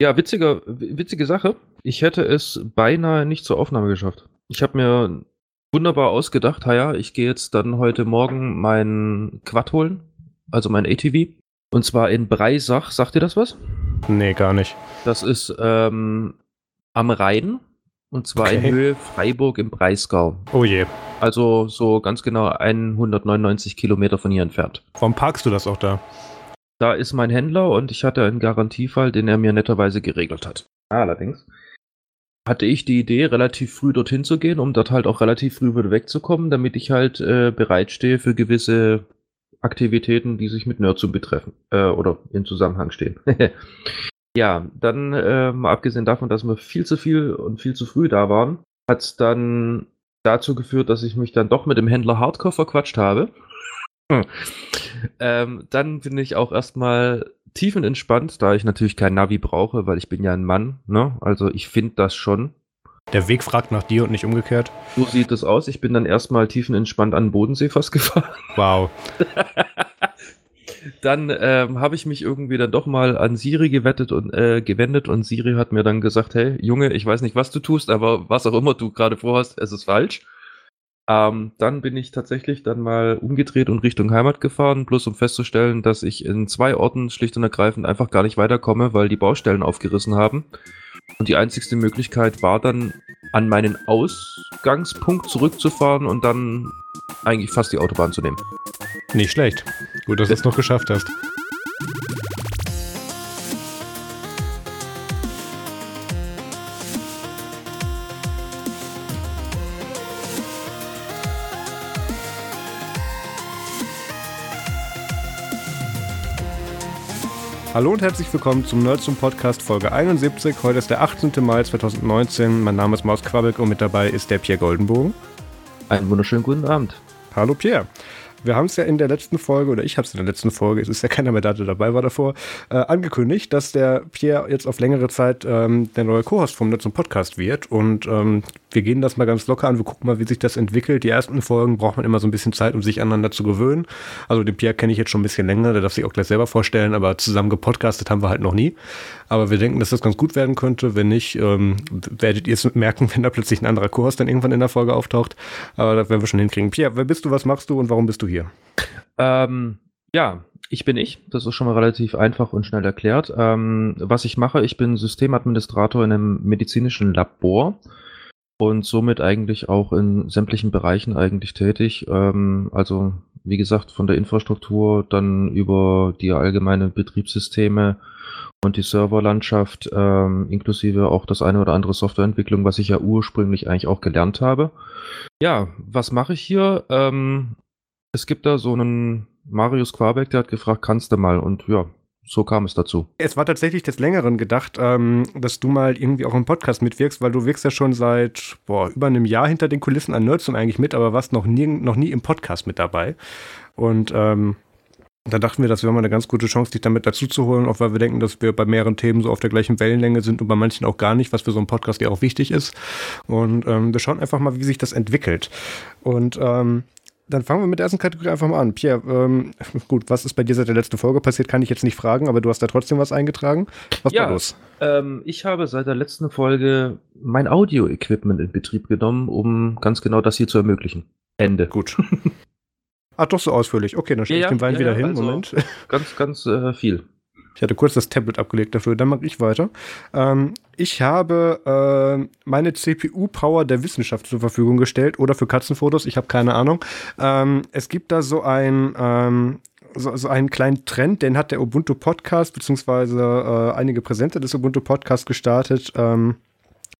Ja, witzige, witzige Sache. Ich hätte es beinahe nicht zur Aufnahme geschafft. Ich habe mir wunderbar ausgedacht, ja, ich gehe jetzt dann heute Morgen meinen Quad holen, also mein ATV. Und zwar in Breisach. Sagt ihr das was? Nee, gar nicht. Das ist ähm, am Rhein. Und zwar okay. in Höhe Freiburg im Breisgau. Oh je. Also so ganz genau 199 Kilometer von hier entfernt. Warum parkst du das auch da? Da ist mein Händler und ich hatte einen Garantiefall, den er mir netterweise geregelt hat. Allerdings hatte ich die Idee, relativ früh dorthin zu gehen, um dort halt auch relativ früh wieder wegzukommen, damit ich halt äh, bereitstehe für gewisse Aktivitäten, die sich mit Nerdzoom betreffen äh, oder in Zusammenhang stehen. ja, dann äh, mal abgesehen davon, dass wir viel zu viel und viel zu früh da waren, hat es dann dazu geführt, dass ich mich dann doch mit dem Händler Hardcore verquatscht habe. Ähm, dann bin ich auch erstmal tiefenentspannt, da ich natürlich kein Navi brauche, weil ich bin ja ein Mann. Ne? Also ich finde das schon. Der Weg fragt nach dir und nicht umgekehrt. So sieht es aus. Ich bin dann erstmal tiefenentspannt an den Bodensee fast gefahren. Wow. dann ähm, habe ich mich irgendwie dann doch mal an Siri gewettet und äh, gewendet und Siri hat mir dann gesagt, hey Junge, ich weiß nicht, was du tust, aber was auch immer du gerade vorhast, es ist falsch. Ähm, dann bin ich tatsächlich dann mal umgedreht und Richtung Heimat gefahren, bloß um festzustellen, dass ich in zwei Orten schlicht und ergreifend einfach gar nicht weiterkomme, weil die Baustellen aufgerissen haben. Und die einzigste Möglichkeit war dann, an meinen Ausgangspunkt zurückzufahren und dann eigentlich fast die Autobahn zu nehmen. Nicht schlecht. Gut, dass du es noch geschafft hast. Hallo und herzlich willkommen zum Nerds zum Podcast Folge 71. Heute ist der 18. Mai 2019. Mein Name ist Maus Quabeck und mit dabei ist der Pierre Goldenbogen. Einen wunderschönen guten Abend. Hallo Pierre. Wir haben es ja in der letzten Folge, oder ich habe es in der letzten Folge, es ist ja keiner mehr da, der dabei war davor, äh, angekündigt, dass der Pierre jetzt auf längere Zeit ähm, der neue Co-Host vom Netz Podcast wird. Und ähm, wir gehen das mal ganz locker an, wir gucken mal, wie sich das entwickelt. Die ersten Folgen braucht man immer so ein bisschen Zeit, um sich aneinander zu gewöhnen. Also den Pierre kenne ich jetzt schon ein bisschen länger, der darf sich auch gleich selber vorstellen, aber zusammen gepodcastet haben wir halt noch nie. Aber wir denken, dass das ganz gut werden könnte. Wenn nicht, ähm, werdet ihr es merken, wenn da plötzlich ein anderer Kurs dann irgendwann in der Folge auftaucht. Aber das werden wir schon hinkriegen. Pierre, wer bist du, was machst du und warum bist du hier? Ähm, ja, ich bin ich. Das ist schon mal relativ einfach und schnell erklärt. Ähm, was ich mache, ich bin Systemadministrator in einem medizinischen Labor und somit eigentlich auch in sämtlichen Bereichen eigentlich tätig. Ähm, also wie gesagt, von der Infrastruktur dann über die allgemeine Betriebssysteme und die Serverlandschaft, ähm, inklusive auch das eine oder andere Softwareentwicklung, was ich ja ursprünglich eigentlich auch gelernt habe. Ja, was mache ich hier? Ähm, es gibt da so einen Marius Quabeck, der hat gefragt, kannst du mal? Und ja, so kam es dazu. Es war tatsächlich des Längeren gedacht, ähm, dass du mal irgendwie auch im Podcast mitwirkst, weil du wirkst ja schon seit boah, über einem Jahr hinter den Kulissen an Nerdsum eigentlich mit, aber warst noch nie, noch nie im Podcast mit dabei. Und ähm, da dachten wir, das wäre mal eine ganz gute Chance, dich damit dazu zu holen, auch weil wir denken, dass wir bei mehreren Themen so auf der gleichen Wellenlänge sind und bei manchen auch gar nicht, was für so einen Podcast ja auch wichtig ist. Und ähm, wir schauen einfach mal, wie sich das entwickelt. Und ähm, dann fangen wir mit der ersten Kategorie einfach mal an. Pierre, ähm, gut, was ist bei dir seit der letzten Folge passiert, kann ich jetzt nicht fragen, aber du hast da trotzdem was eingetragen. Was ja, war los? Ähm, ich habe seit der letzten Folge mein Audio-Equipment in Betrieb genommen, um ganz genau das hier zu ermöglichen. Ende. Gut. Ach, doch so ausführlich. Okay, dann stelle ja, ich den Wein ja, wieder hin. Also Moment. Ganz, ganz äh, viel. Ich hatte kurz das Tablet abgelegt dafür, dann mache ich weiter. Ähm, ich habe äh, meine CPU-Power der Wissenschaft zur Verfügung gestellt oder für Katzenfotos, ich habe keine Ahnung. Ähm, es gibt da so ein ähm, so, so einen kleinen Trend, den hat der Ubuntu Podcast beziehungsweise äh, einige Präsente des Ubuntu Podcast gestartet. Ähm,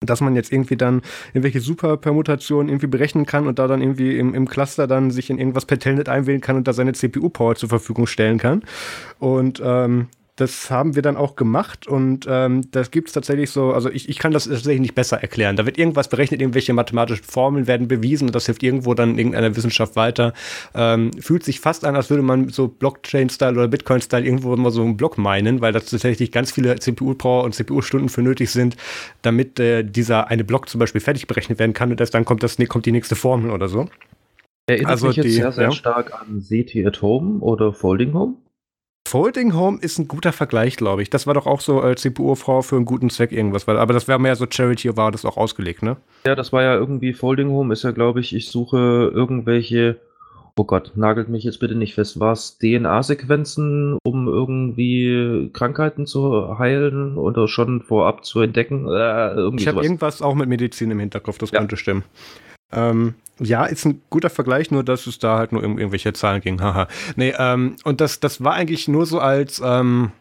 dass man jetzt irgendwie dann irgendwelche Superpermutationen irgendwie berechnen kann und da dann irgendwie im, im Cluster dann sich in irgendwas per Telnet einwählen kann und da seine CPU-Power zur Verfügung stellen kann. Und ähm, das haben wir dann auch gemacht und ähm, das gibt es tatsächlich so, also ich, ich kann das tatsächlich nicht besser erklären. Da wird irgendwas berechnet, irgendwelche mathematischen Formeln werden bewiesen und das hilft irgendwo dann in irgendeiner Wissenschaft weiter. Ähm, fühlt sich fast an, als würde man so Blockchain-Style oder Bitcoin-Style irgendwo mal so einen Block meinen, weil da tatsächlich ganz viele CPU-Power und CPU-Stunden für nötig sind, damit äh, dieser eine Block zum Beispiel fertig berechnet werden kann und erst dann kommt, das, kommt die nächste Formel oder so. Erinnert also mich jetzt die, sehr, sehr ja. stark an CT at Home oder Folding Home. Folding Home ist ein guter Vergleich, glaube ich. Das war doch auch so als CPU-Frau für einen guten Zweck irgendwas. Aber das wäre mehr so Charity, war das auch ausgelegt, ne? Ja, das war ja irgendwie Folding Home, ist ja, glaube ich, ich suche irgendwelche, oh Gott, nagelt mich jetzt bitte nicht fest, war es DNA-Sequenzen, um irgendwie Krankheiten zu heilen oder schon vorab zu entdecken? Äh, ich habe irgendwas auch mit Medizin im Hinterkopf, das ja. könnte stimmen. Ähm, ja, ist ein guter Vergleich, nur dass es da halt nur irgendwelche Zahlen ging. Haha. nee, ähm, und das, das war eigentlich nur so als, ähm,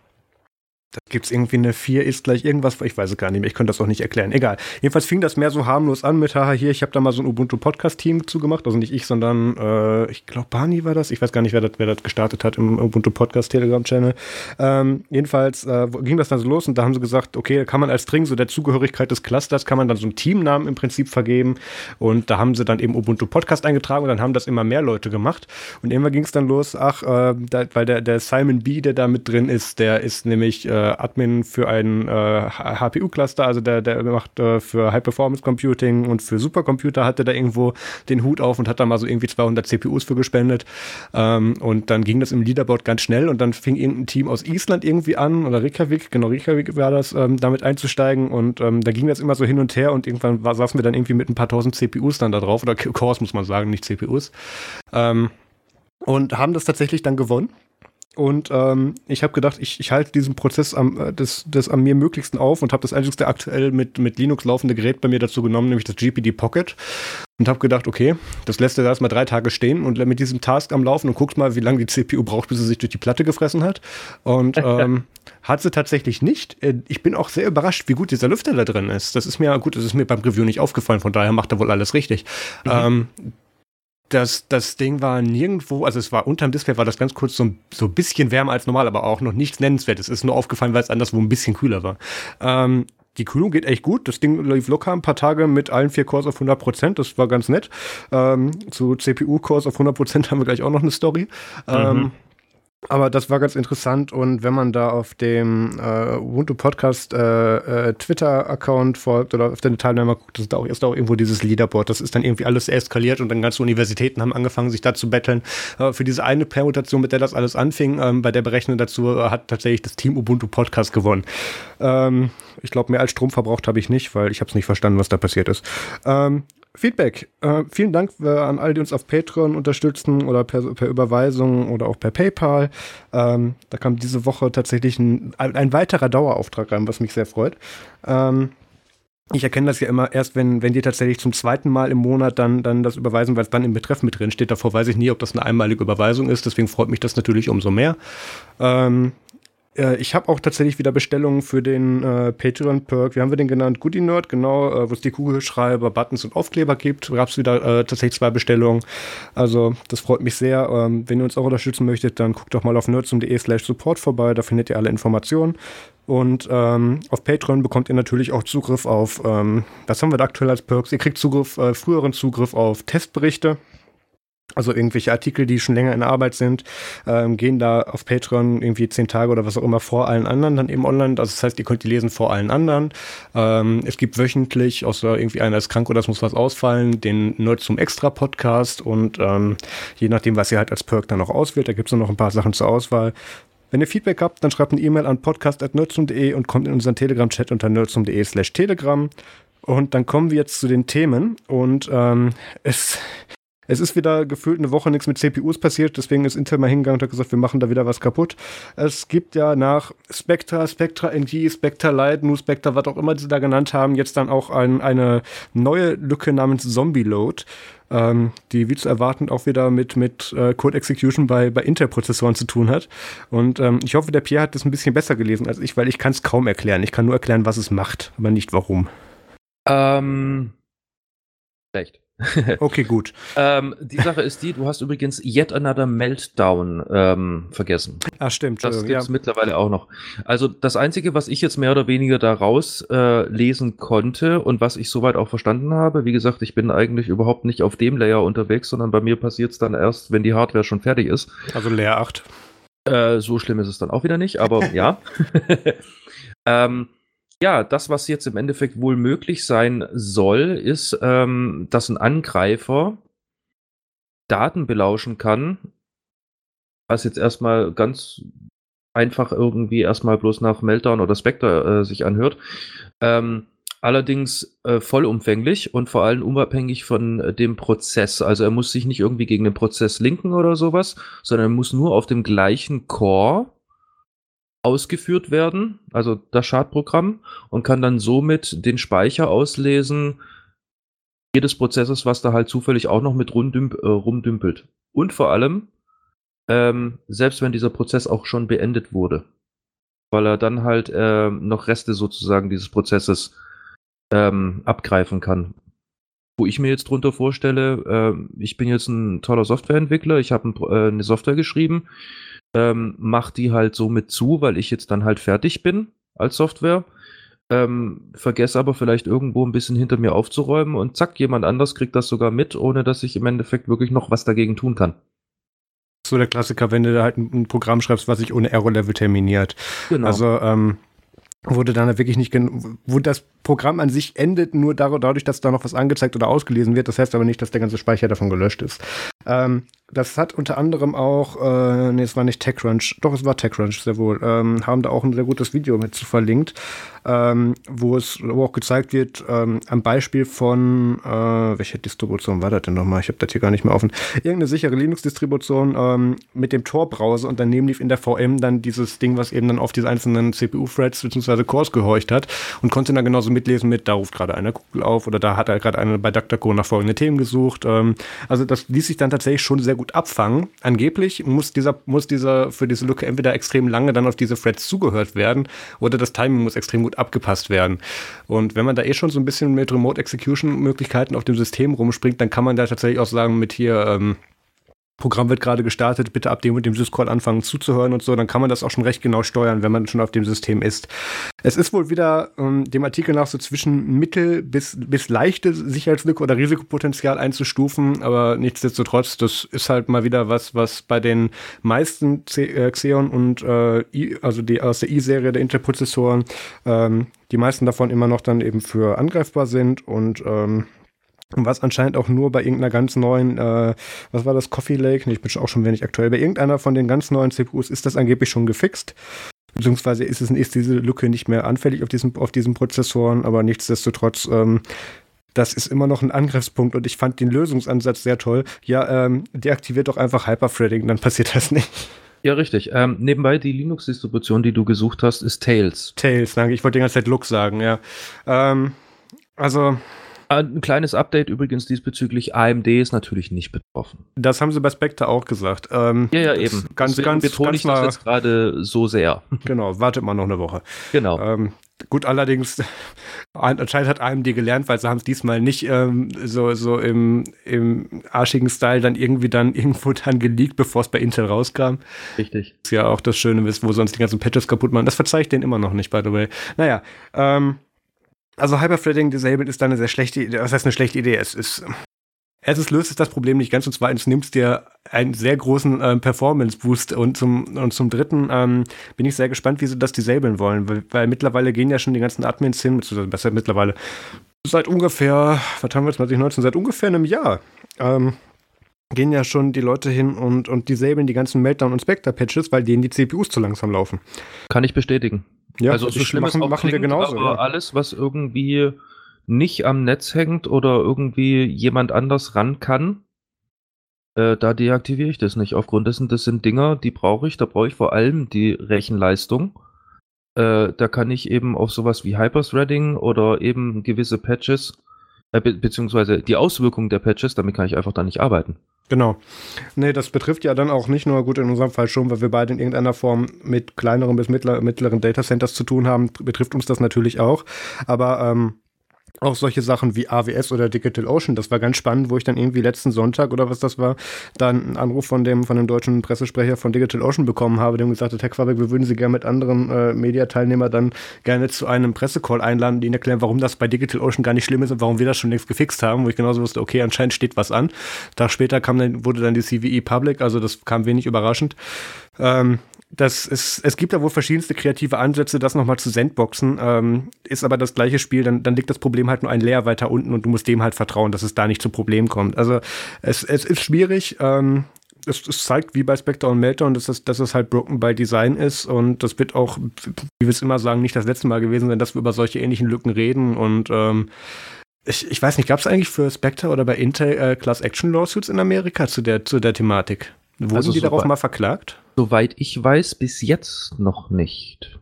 da gibt es irgendwie eine 4 ist gleich irgendwas, ich weiß es gar nicht mehr, ich könnte das auch nicht erklären. Egal. Jedenfalls fing das mehr so harmlos an mit, haha, hier, ich habe da mal so ein Ubuntu-Podcast-Team zugemacht, also nicht ich, sondern äh, ich glaube, Barney war das. Ich weiß gar nicht, wer das, wer das gestartet hat im Ubuntu-Podcast-Telegram-Channel. Ähm, jedenfalls äh, ging das dann so los und da haben sie gesagt, okay, da kann man als String so der Zugehörigkeit des Clusters, kann man dann so einen Teamnamen im Prinzip vergeben und da haben sie dann eben Ubuntu-Podcast eingetragen und dann haben das immer mehr Leute gemacht und irgendwann ging es dann los, ach, äh, da, weil der, der Simon B., der da mit drin ist, der ist nämlich äh, Admin für ein äh, HPU-Cluster, also der, der macht äh, für High-Performance-Computing und für Supercomputer hatte da irgendwo den Hut auf und hat da mal so irgendwie 200 CPUs für gespendet. Ähm, und dann ging das im Leaderboard ganz schnell und dann fing irgendein Team aus Island irgendwie an oder Reykjavik, genau Reykjavik war das, ähm, damit einzusteigen und ähm, da ging das immer so hin und her und irgendwann war, saßen wir dann irgendwie mit ein paar tausend CPUs dann da drauf oder Cores muss man sagen, nicht CPUs. Ähm, und haben das tatsächlich dann gewonnen. Und ähm, ich habe gedacht, ich, ich halte diesen Prozess am, äh, des, des am mir möglichsten auf und habe das einzigste aktuell mit, mit Linux laufende Gerät bei mir dazu genommen, nämlich das GPD Pocket. Und habe gedacht, okay, das lässt da erstmal drei Tage stehen und mit diesem Task am Laufen und guckst mal, wie lange die CPU braucht, bis sie sich durch die Platte gefressen hat. Und ähm, hat sie tatsächlich nicht. Äh, ich bin auch sehr überrascht, wie gut dieser Lüfter da drin ist. Das ist mir gut, das ist mir beim Review nicht aufgefallen, von daher macht er wohl alles richtig. Mhm. Ähm, das, das Ding war nirgendwo, also es war unterm Display, war das ganz kurz so, so ein bisschen wärmer als normal, aber auch noch nichts nennenswertes. Es ist nur aufgefallen, weil es anderswo ein bisschen kühler war. Ähm, die Kühlung geht echt gut. Das Ding lief locker ein paar Tage mit allen vier Cores auf 100 Prozent. Das war ganz nett. Ähm, zu CPU-Cores auf 100 Prozent haben wir gleich auch noch eine Story. Mhm. Ähm, aber das war ganz interessant und wenn man da auf dem äh, Ubuntu Podcast äh, äh, Twitter-Account folgt oder auf den Teilnehmer guckt, ist da, auch, ist da auch irgendwo dieses Leaderboard. Das ist dann irgendwie alles eskaliert und dann ganze Universitäten haben angefangen, sich da zu betteln. Äh, für diese eine Permutation, mit der das alles anfing, ähm, bei der Berechnung dazu äh, hat tatsächlich das Team Ubuntu Podcast gewonnen. Ähm, ich glaube, mehr als Strom verbraucht habe ich nicht, weil ich habe es nicht verstanden, was da passiert ist. Ähm, Feedback. Äh, vielen Dank äh, an alle, die uns auf Patreon unterstützen oder per, per Überweisung oder auch per PayPal. Ähm, da kam diese Woche tatsächlich ein, ein, weiterer Dauerauftrag rein, was mich sehr freut. Ähm, ich erkenne das ja immer erst, wenn, wenn die tatsächlich zum zweiten Mal im Monat dann, dann das überweisen, weil es dann im Betreff mit drin steht. Davor weiß ich nie, ob das eine einmalige Überweisung ist. Deswegen freut mich das natürlich umso mehr. Ähm, äh, ich habe auch tatsächlich wieder Bestellungen für den äh, Patreon-Perk. Wie haben wir den genannt? Goodie Nerd, genau, äh, wo es die Kugelschreiber, Buttons und Aufkleber gibt. Gab es wieder äh, tatsächlich zwei Bestellungen. Also, das freut mich sehr. Ähm, wenn ihr uns auch unterstützen möchtet, dann guckt doch mal auf nerdsum.de slash support vorbei. Da findet ihr alle Informationen. Und ähm, auf Patreon bekommt ihr natürlich auch Zugriff auf, ähm, was haben wir da aktuell als Perks? Ihr kriegt Zugriff, äh, früheren Zugriff auf Testberichte also irgendwelche Artikel, die schon länger in Arbeit sind, ähm, gehen da auf Patreon irgendwie zehn Tage oder was auch immer vor allen anderen dann eben online. Also das heißt, ihr könnt die lesen vor allen anderen. Ähm, es gibt wöchentlich, außer irgendwie einer ist krank oder es muss was ausfallen, den Nerd zum Extra-Podcast und ähm, je nachdem, was ihr halt als Perk dann noch auswählt, da gibt es noch ein paar Sachen zur Auswahl. Wenn ihr Feedback habt, dann schreibt eine E-Mail an podcast.nerdsum.de und kommt in unseren Telegram-Chat unter nerdsum.de slash telegram. Und dann kommen wir jetzt zu den Themen und ähm, es es ist wieder gefühlt eine Woche nichts mit CPUs passiert, deswegen ist Intel mal hingegangen und hat gesagt, wir machen da wieder was kaputt. Es gibt ja nach Spectra, Spectra NG, Spectra Lite, Nu Spectra, was auch immer sie da genannt haben, jetzt dann auch ein, eine neue Lücke namens Zombie Load. Ähm, die wie zu erwarten auch wieder mit, mit äh, Code Execution bei, bei Intel-Prozessoren zu tun hat. Und ähm, ich hoffe, der Pierre hat das ein bisschen besser gelesen als ich, weil ich kann es kaum erklären. Ich kann nur erklären, was es macht, aber nicht warum. Ähm, schlecht. okay, gut. ähm, die Sache ist die, du hast übrigens Yet Another Meltdown ähm, vergessen. Ah, stimmt. Das gibt es ja. mittlerweile auch noch. Also das Einzige, was ich jetzt mehr oder weniger daraus äh, lesen konnte und was ich soweit auch verstanden habe, wie gesagt, ich bin eigentlich überhaupt nicht auf dem Layer unterwegs, sondern bei mir passiert es dann erst, wenn die Hardware schon fertig ist. Also Layer 8. Äh, so schlimm ist es dann auch wieder nicht, aber ja. ähm, ja, das, was jetzt im Endeffekt wohl möglich sein soll, ist, ähm, dass ein Angreifer Daten belauschen kann, was jetzt erstmal ganz einfach irgendwie erstmal bloß nach Meltdown oder Spectre äh, sich anhört. Ähm, allerdings äh, vollumfänglich und vor allem unabhängig von äh, dem Prozess. Also er muss sich nicht irgendwie gegen den Prozess linken oder sowas, sondern er muss nur auf dem gleichen Core ausgeführt werden, also das Schadprogramm, und kann dann somit den Speicher auslesen jedes Prozesses, was da halt zufällig auch noch mit rumdümp äh, rumdümpelt. Und vor allem, ähm, selbst wenn dieser Prozess auch schon beendet wurde, weil er dann halt äh, noch Reste sozusagen dieses Prozesses ähm, abgreifen kann. Wo ich mir jetzt drunter vorstelle, äh, ich bin jetzt ein toller Softwareentwickler, ich habe ein, äh, eine Software geschrieben, ähm, mach die halt so mit zu, weil ich jetzt dann halt fertig bin als Software. Ähm, vergesse aber vielleicht irgendwo ein bisschen hinter mir aufzuräumen und zack, jemand anders kriegt das sogar mit, ohne dass ich im Endeffekt wirklich noch was dagegen tun kann. So der Klassiker, wenn du da halt ein, ein Programm schreibst, was sich ohne Error-Level terminiert. Genau. Also ähm, wurde dann wirklich nicht, wo das Programm an sich endet, nur dadurch, dass da noch was angezeigt oder ausgelesen wird. Das heißt aber nicht, dass der ganze Speicher davon gelöscht ist. Ähm, das hat unter anderem auch, äh, nee, es war nicht TechCrunch, doch, es war TechCrunch, sehr wohl, ähm, haben da auch ein sehr gutes Video mit zu verlinkt, ähm, wo es wo auch gezeigt wird, ähm, am Beispiel von, äh, welche Distribution war das denn nochmal? Ich habe das hier gar nicht mehr offen. Irgendeine sichere Linux-Distribution ähm, mit dem Tor-Browser und daneben lief in der VM dann dieses Ding, was eben dann auf diese einzelnen CPU-Threads bzw. Cores gehorcht hat und konnte dann genauso mitlesen mit, da ruft gerade einer Google auf oder da hat er gerade einer bei DuckDuckGo nach folgenden Themen gesucht. Ähm, also das ließ sich dann tatsächlich schon sehr gut abfangen. Angeblich muss dieser, muss dieser für diese Lücke entweder extrem lange dann auf diese Threads zugehört werden oder das Timing muss extrem gut abgepasst werden. Und wenn man da eh schon so ein bisschen mit Remote Execution Möglichkeiten auf dem System rumspringt, dann kann man da tatsächlich auch sagen, mit hier, ähm, Programm wird gerade gestartet, bitte ab dem und dem Syscall anfangen zuzuhören und so, dann kann man das auch schon recht genau steuern, wenn man schon auf dem System ist. Es ist wohl wieder ähm, dem Artikel nach so zwischen mittel bis, bis leichte Sicherheitslücke oder Risikopotenzial einzustufen, aber nichtsdestotrotz, das ist halt mal wieder was, was bei den meisten äh, Xeon und äh, I, also die aus der i-Serie der Intel-Prozessoren, ähm, die meisten davon immer noch dann eben für angreifbar sind und ähm, was anscheinend auch nur bei irgendeiner ganz neuen, äh, was war das, Coffee Lake? ich bin auch schon wenig aktuell. Bei irgendeiner von den ganz neuen CPUs ist das angeblich schon gefixt. Beziehungsweise ist, es, ist diese Lücke nicht mehr anfällig auf diesen, auf diesen Prozessoren, aber nichtsdestotrotz, ähm, das ist immer noch ein Angriffspunkt und ich fand den Lösungsansatz sehr toll. Ja, ähm, deaktiviert doch einfach Hyperthreading, dann passiert das nicht. Ja, richtig. Ähm, nebenbei die Linux-Distribution, die du gesucht hast, ist Tails. Tails, danke. Ich wollte die ganze Zeit Lux sagen, ja. Ähm, also, ein kleines Update übrigens diesbezüglich. AMD ist natürlich nicht betroffen. Das haben sie bei Spectre auch gesagt. Ähm, ja, ja, eben. Ganz, Deswegen ganz, betone ich das jetzt gerade so sehr. Genau, wartet mal noch eine Woche. Genau. Ähm, gut, allerdings, anscheinend hat AMD gelernt, weil sie haben es diesmal nicht ähm, so, so im, im arschigen Style dann irgendwie dann irgendwo dann geleakt, bevor es bei Intel rauskam. Richtig. Ist ja auch das Schöne, wo sonst die ganzen Patches kaputt machen. Das verzeihe ich denen immer noch nicht, by the way. Naja, ähm, also Hyperthreading disabled ist da eine sehr schlechte Idee. Was heißt eine schlechte Idee? Es ist Erstens löst es das Problem nicht ganz und zweitens nimmt es dir einen sehr großen ähm, Performance-Boost und zum, und zum dritten ähm, bin ich sehr gespannt, wie sie das disablen wollen, weil, weil mittlerweile gehen ja schon die ganzen Admins hin, beziehungsweise besser mittlerweile seit ungefähr, was haben wir jetzt 2019, seit ungefähr einem Jahr, ähm, gehen ja schon die Leute hin und, und disablen die ganzen Meltdown- und Spectre-Patches, weil denen die CPUs zu langsam laufen. Kann ich bestätigen. Ja, also so schlimm machen, machen wir genauso. Aber ja. alles, was irgendwie nicht am Netz hängt oder irgendwie jemand anders ran kann, äh, da deaktiviere ich das nicht. Aufgrund dessen, das sind Dinger, die brauche ich. Da brauche ich vor allem die Rechenleistung. Äh, da kann ich eben auf sowas wie Hyperthreading oder eben gewisse Patches, äh, be beziehungsweise die Auswirkungen der Patches, damit kann ich einfach da nicht arbeiten. Genau. Nee, das betrifft ja dann auch nicht nur, gut, in unserem Fall schon, weil wir beide in irgendeiner Form mit kleineren bis mittler, mittleren Datacenters zu tun haben, betrifft uns das natürlich auch. Aber ähm, auch solche Sachen wie AWS oder DigitalOcean. Das war ganz spannend, wo ich dann irgendwie letzten Sonntag oder was das war, dann einen Anruf von dem, von dem deutschen Pressesprecher von DigitalOcean bekommen habe, dem gesagt hat, Herr Quabeck, wir würden Sie gerne mit anderen äh, Mediateilnehmern dann gerne zu einem Pressecall einladen, die Ihnen erklären, warum das bei DigitalOcean gar nicht schlimm ist und warum wir das schon längst gefixt haben, wo ich genauso wusste, okay, anscheinend steht was an. Tag später kam dann, wurde dann die CVE Public, also das kam wenig überraschend. Ähm, das ist, es gibt da wohl verschiedenste kreative Ansätze, das nochmal zu sandboxen. Ähm, ist aber das gleiche Spiel, dann, dann liegt das Problem halt nur ein Layer weiter unten und du musst dem halt vertrauen, dass es da nicht zu Problemen kommt. Also es, es ist schwierig. Ähm, es, es, zeigt, wie bei Spectre und Meltdown, dass es, dass es halt Broken by Design ist und das wird auch, wie wir es immer sagen, nicht das letzte Mal gewesen sein, dass wir über solche ähnlichen Lücken reden und ähm, ich, ich weiß nicht, gab es eigentlich für Spectre oder bei Intel äh, Class Action Lawsuits in Amerika zu der, zu der Thematik? Wurden also die so darauf mal verklagt? Soweit ich weiß, bis jetzt noch nicht.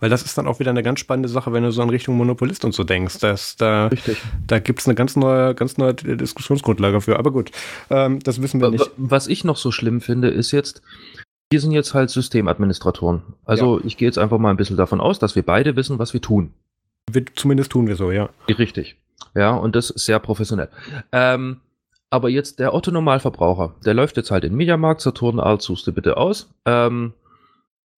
Weil das ist dann auch wieder eine ganz spannende Sache, wenn du so in Richtung Monopolist und so denkst. Dass da da gibt es eine ganz neue, ganz neue Diskussionsgrundlage für. Aber gut, ähm, das wissen wir nicht. Was ich noch so schlimm finde, ist jetzt, wir sind jetzt halt Systemadministratoren. Also ja. ich gehe jetzt einfach mal ein bisschen davon aus, dass wir beide wissen, was wir tun. Wir, zumindest tun wir so, ja. Richtig. Ja, und das sehr professionell. Ähm, aber jetzt der Otto-Normalverbraucher, der läuft jetzt halt in Mediamarkt, Saturn, Alt, suchst du bitte aus. Ähm,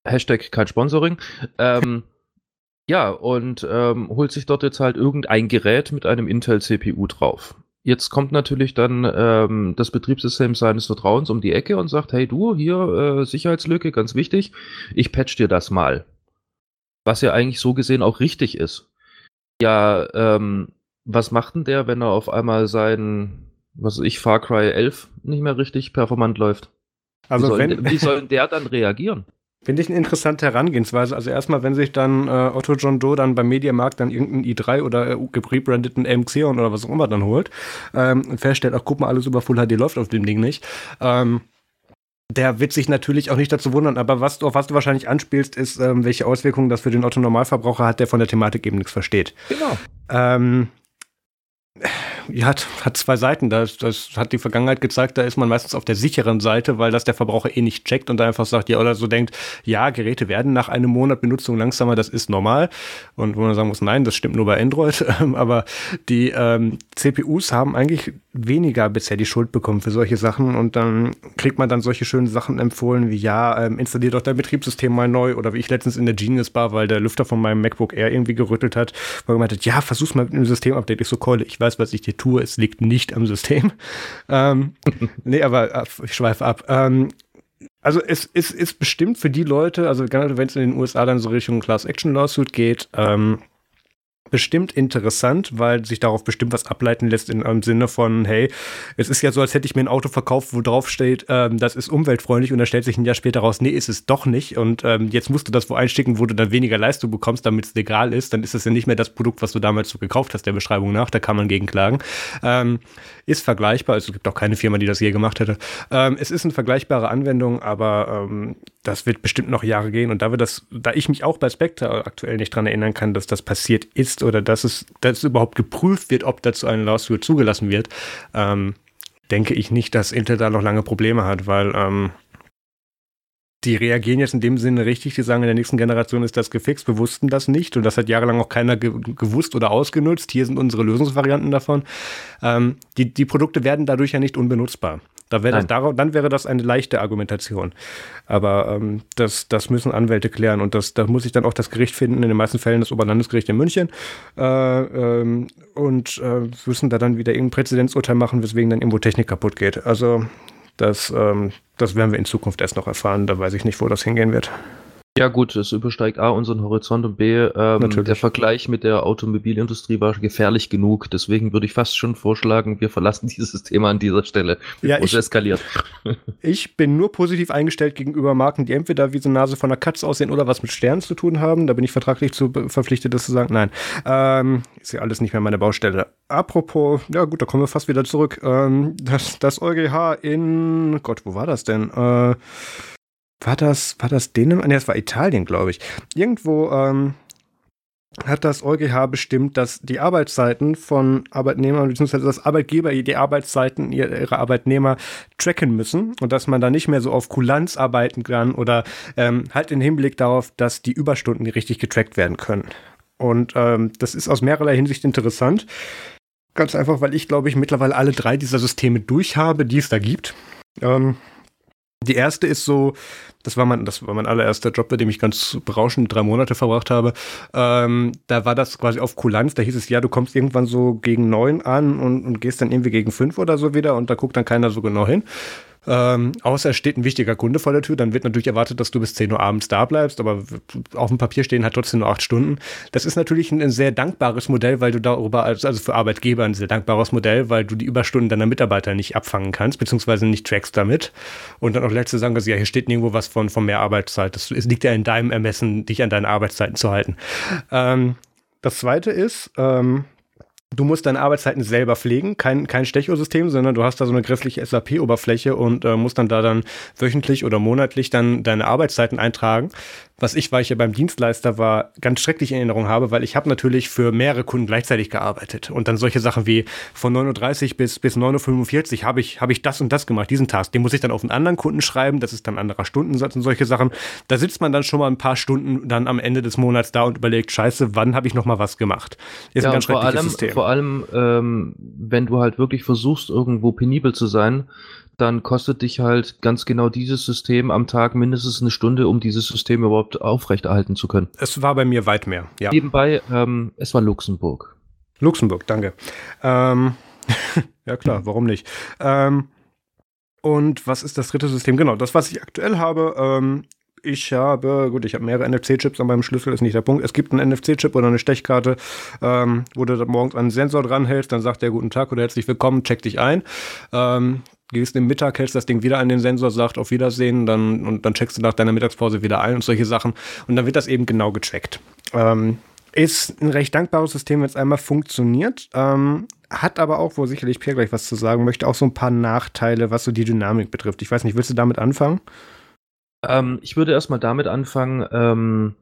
Hashtag kein Sponsoring. Ähm, ja, und ähm, holt sich dort jetzt halt irgendein Gerät mit einem Intel-CPU drauf. Jetzt kommt natürlich dann ähm, das Betriebssystem seines Vertrauens um die Ecke und sagt, hey du, hier äh, Sicherheitslücke, ganz wichtig, ich patch dir das mal. Was ja eigentlich so gesehen auch richtig ist. Ja, ähm, was macht denn der, wenn er auf einmal sein, was weiß ich, Far Cry 11 nicht mehr richtig performant läuft? Also wie soll, wenn, wie soll der dann reagieren? Finde ich eine interessante Herangehensweise. Also erstmal, wenn sich dann äh, Otto John Doe dann beim Mediamarkt dann irgendeinen i3 oder äh, gebrandeten MX oder was auch immer dann holt ähm, und feststellt, ach guck mal, alles über Full HD läuft auf dem Ding nicht. Ähm, der wird sich natürlich auch nicht dazu wundern, aber was, auf was du wahrscheinlich anspielst, ist, ähm, welche Auswirkungen das für den Otto-Normalverbraucher hat, der von der Thematik eben nichts versteht. Genau. Ähm, ja, hat, zwei Seiten. Das, das hat die Vergangenheit gezeigt, da ist man meistens auf der sicheren Seite, weil das der Verbraucher eh nicht checkt und einfach sagt, ja, oder so denkt, ja, Geräte werden nach einem Monat Benutzung langsamer, das ist normal. Und wo man sagen muss, nein, das stimmt nur bei Android. Aber die ähm, CPUs haben eigentlich weniger bisher die Schuld bekommen für solche Sachen und dann kriegt man dann solche schönen Sachen empfohlen wie, ja, ähm, installier doch dein Betriebssystem mal neu oder wie ich letztens in der Genius Bar, weil der Lüfter von meinem MacBook Air irgendwie gerüttelt hat, er gemeint hat, ja, versuch's mal mit einem Systemupdate. Ich so, Keule, ich weiß, was ich dir tue, es liegt nicht am System. ähm, nee, aber äh, ich schweife ab. Ähm, also es, es ist bestimmt für die Leute, also gerade wenn es in den USA dann so Richtung Class Action Lawsuit geht, ähm, bestimmt interessant, weil sich darauf bestimmt was ableiten lässt in einem Sinne von, hey, es ist ja so, als hätte ich mir ein Auto verkauft, wo drauf steht, ähm, das ist umweltfreundlich und da stellt sich ein Jahr später raus, nee, ist es doch nicht und ähm, jetzt musst du das wo einstecken, wo du dann weniger Leistung bekommst, damit es legal ist, dann ist es ja nicht mehr das Produkt, was du damals so gekauft hast, der Beschreibung nach, da kann man gegen klagen. Ähm, ist vergleichbar, also es gibt auch keine Firma, die das je gemacht hätte. Ähm, es ist eine vergleichbare Anwendung, aber ähm, das wird bestimmt noch Jahre gehen und da wir das, da ich mich auch bei Spectre aktuell nicht dran erinnern kann, dass das passiert ist oder dass es, dass es überhaupt geprüft wird, ob dazu ein Lawsuit zugelassen wird, ähm, denke ich nicht, dass Intel da noch lange Probleme hat, weil ähm, die reagieren jetzt in dem Sinne richtig, die sagen, in der nächsten Generation ist das gefixt, wir wussten das nicht und das hat jahrelang auch keiner ge gewusst oder ausgenutzt. Hier sind unsere Lösungsvarianten davon. Ähm, die, die Produkte werden dadurch ja nicht unbenutzbar. Da wär das, dann wäre das eine leichte Argumentation. Aber ähm, das, das müssen Anwälte klären und das, da muss sich dann auch das Gericht finden, in den meisten Fällen das Oberlandesgericht in München. Äh, ähm, und äh, müssen da dann wieder irgendein Präzedenzurteil machen, weswegen dann irgendwo Technik kaputt geht. Also das, ähm, das werden wir in Zukunft erst noch erfahren. Da weiß ich nicht, wo das hingehen wird. Ja gut, es übersteigt A unseren Horizont und B, ähm, der Vergleich mit der Automobilindustrie war gefährlich genug. Deswegen würde ich fast schon vorschlagen, wir verlassen dieses Thema an dieser Stelle, bevor ja, es eskaliert. Ich bin nur positiv eingestellt gegenüber Marken, die entweder wie so eine Nase von einer Katze aussehen oder was mit Sternen zu tun haben. Da bin ich vertraglich zu verpflichtet, das zu sagen. Nein, ähm, ist ja alles nicht mehr meine Baustelle. Apropos, ja gut, da kommen wir fast wieder zurück. Ähm, das, das EuGH in, Gott, wo war das denn? Äh, war das, war das Dänemark? Nee, das war Italien, glaube ich. Irgendwo ähm, hat das EuGH bestimmt, dass die Arbeitszeiten von Arbeitnehmern, beziehungsweise dass Arbeitgeber die Arbeitszeiten ihrer Arbeitnehmer tracken müssen und dass man da nicht mehr so auf Kulanz arbeiten kann oder ähm, halt im Hinblick darauf, dass die Überstunden richtig getrackt werden können. Und ähm, das ist aus mehrerlei Hinsicht interessant. Ganz einfach, weil ich, glaube ich, mittlerweile alle drei dieser Systeme durch habe, die es da gibt. Ähm, die erste ist so, das war mein, das war mein allererster Job, bei dem ich ganz berauschend drei Monate verbracht habe. Ähm, da war das quasi auf Kulanz. Da hieß es, ja, du kommst irgendwann so gegen neun an und, und gehst dann irgendwie gegen fünf oder so wieder und da guckt dann keiner so genau hin. Ähm, außer es steht ein wichtiger Kunde vor der Tür, dann wird natürlich erwartet, dass du bis 10 Uhr abends da bleibst, aber auf dem Papier stehen halt trotzdem nur acht Stunden. Das ist natürlich ein, ein sehr dankbares Modell, weil du darüber, also für Arbeitgeber ein sehr dankbares Modell, weil du die Überstunden deiner Mitarbeiter nicht abfangen kannst, beziehungsweise nicht trackst damit. Und dann auch letzte sagen, also ja, hier steht nirgendwo was von, von mehr Arbeitszeit. Das, es liegt ja in deinem Ermessen, dich an deine Arbeitszeiten zu halten. Ähm, das zweite ist, ähm, Du musst deine Arbeitszeiten selber pflegen, kein, kein Stechosystem, sondern du hast da so eine grässliche SAP-Oberfläche und äh, musst dann da dann wöchentlich oder monatlich dann deine Arbeitszeiten eintragen was ich, weil ich ja beim Dienstleister war, ganz schrecklich in Erinnerung habe, weil ich habe natürlich für mehrere Kunden gleichzeitig gearbeitet. Und dann solche Sachen wie von 9.30 Uhr bis, bis 9.45 Uhr habe ich, hab ich das und das gemacht, diesen Task. Den muss ich dann auf einen anderen Kunden schreiben, das ist dann ein anderer Stundensatz und solche Sachen. Da sitzt man dann schon mal ein paar Stunden dann am Ende des Monats da und überlegt, scheiße, wann habe ich noch mal was gemacht? Ist ja, ein ganz vor allem, System. Vor allem, ähm, wenn du halt wirklich versuchst, irgendwo penibel zu sein, dann kostet dich halt ganz genau dieses System am Tag mindestens eine Stunde, um dieses System überhaupt aufrechterhalten zu können. Es war bei mir weit mehr, ja. Nebenbei, ähm, es war Luxemburg. Luxemburg, danke. Ähm, ja klar, warum nicht? Ähm, und was ist das dritte System? Genau, das, was ich aktuell habe, ähm, ich habe, gut, ich habe mehrere NFC-Chips an meinem Schlüssel, ist nicht der Punkt. Es gibt einen NFC-Chip oder eine Stechkarte, ähm, wo du morgens einen Sensor dranhältst, dann sagt der guten Tag oder herzlich willkommen, check dich ein. Ähm, gehst im Mittag, hältst das Ding wieder an den Sensor, sagt auf Wiedersehen, dann, und dann checkst du nach deiner Mittagspause wieder ein und solche Sachen. Und dann wird das eben genau getrackt. Ähm, ist ein recht dankbares System, wenn es einmal funktioniert. Ähm, hat aber auch, wo sicherlich Pierre gleich was zu sagen möchte, auch so ein paar Nachteile, was so die Dynamik betrifft. Ich weiß nicht, willst du damit anfangen? Ähm, ich würde erstmal damit anfangen, ähm,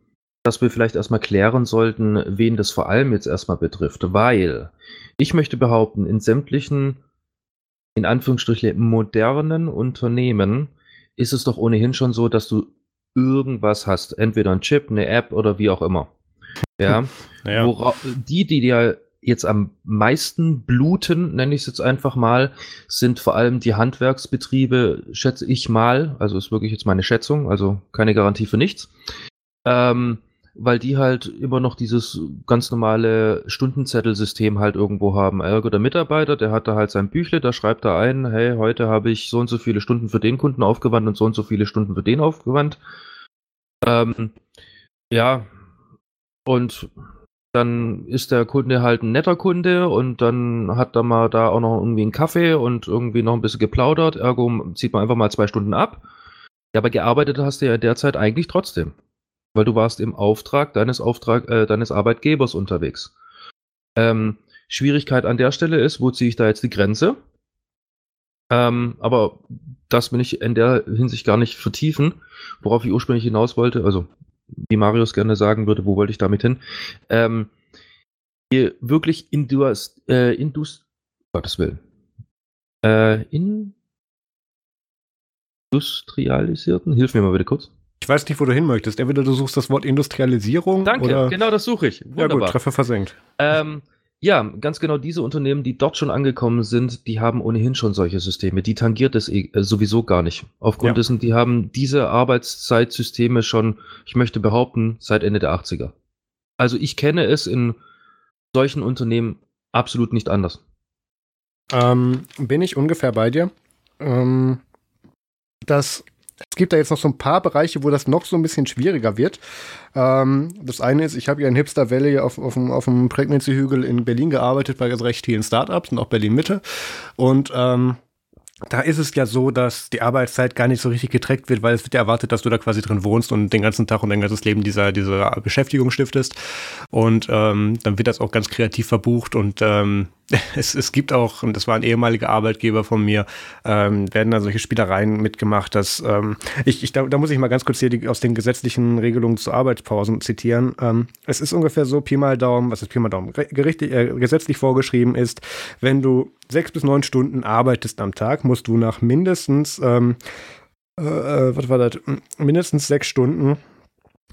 dass wir vielleicht erstmal klären sollten, wen das vor allem jetzt erstmal betrifft, weil ich möchte behaupten, in sämtlichen in Anführungsstrichen modernen Unternehmen ist es doch ohnehin schon so, dass du irgendwas hast. Entweder ein Chip, eine App oder wie auch immer. Ja. Naja. Wora, die, die dir jetzt am meisten bluten, nenne ich es jetzt einfach mal, sind vor allem die Handwerksbetriebe, schätze ich mal. Also ist wirklich jetzt meine Schätzung, also keine Garantie für nichts. Ähm, weil die halt immer noch dieses ganz normale Stundenzettelsystem halt irgendwo haben. Ergo der Mitarbeiter, der hat da halt sein Büchle, da schreibt er ein, hey, heute habe ich so und so viele Stunden für den Kunden aufgewandt und so und so viele Stunden für den aufgewandt. Ähm, ja, und dann ist der Kunde halt ein netter Kunde und dann hat er mal da auch noch irgendwie einen Kaffee und irgendwie noch ein bisschen geplaudert. Ergo zieht man einfach mal zwei Stunden ab. Ja, aber gearbeitet hast du ja derzeit eigentlich trotzdem weil du warst im Auftrag deines, Auftrag, äh, deines Arbeitgebers unterwegs. Ähm, Schwierigkeit an der Stelle ist, wo ziehe ich da jetzt die Grenze? Ähm, aber das will ich in der Hinsicht gar nicht vertiefen, worauf ich ursprünglich hinaus wollte. Also, wie Marius gerne sagen würde, wo wollte ich damit hin? Ähm, wirklich indus, äh, indus, Gottes Willen, äh, industrialisierten, hilf mir mal bitte kurz. Ich weiß nicht, wo du hin möchtest. Entweder du suchst das Wort Industrialisierung. Danke, oder genau das suche ich. Wunderbar. Ja gut, Treffer versenkt. Ähm, ja, ganz genau diese Unternehmen, die dort schon angekommen sind, die haben ohnehin schon solche Systeme. Die tangiert es eh, äh, sowieso gar nicht. Aufgrund ja. dessen, die haben diese Arbeitszeitsysteme schon, ich möchte behaupten, seit Ende der 80er. Also ich kenne es in solchen Unternehmen absolut nicht anders. Ähm, bin ich ungefähr bei dir. Ähm, das es gibt da jetzt noch so ein paar Bereiche, wo das noch so ein bisschen schwieriger wird. Ähm, das eine ist, ich habe ja in Hipster Valley auf, auf, dem, auf dem Pregnancy-Hügel in Berlin gearbeitet, bei recht vielen Startups und auch Berlin-Mitte. Und ähm, da ist es ja so, dass die Arbeitszeit gar nicht so richtig getrackt wird, weil es wird ja erwartet, dass du da quasi drin wohnst und den ganzen Tag und dein ganzes Leben dieser, dieser Beschäftigung stiftest. Und ähm, dann wird das auch ganz kreativ verbucht und ähm, es, es gibt auch, und das war ein ehemaliger Arbeitgeber von mir, ähm, werden da solche Spielereien mitgemacht, dass ähm, ich, ich da, da muss ich mal ganz kurz hier die, aus den gesetzlichen Regelungen zu Arbeitspausen zitieren. Ähm, es ist ungefähr so, Pi mal Daumen, was ist Pi mal Daumen, äh, gesetzlich vorgeschrieben ist, wenn du sechs bis neun Stunden arbeitest am Tag, musst du nach mindestens, ähm, äh, äh was war das, mindestens sechs Stunden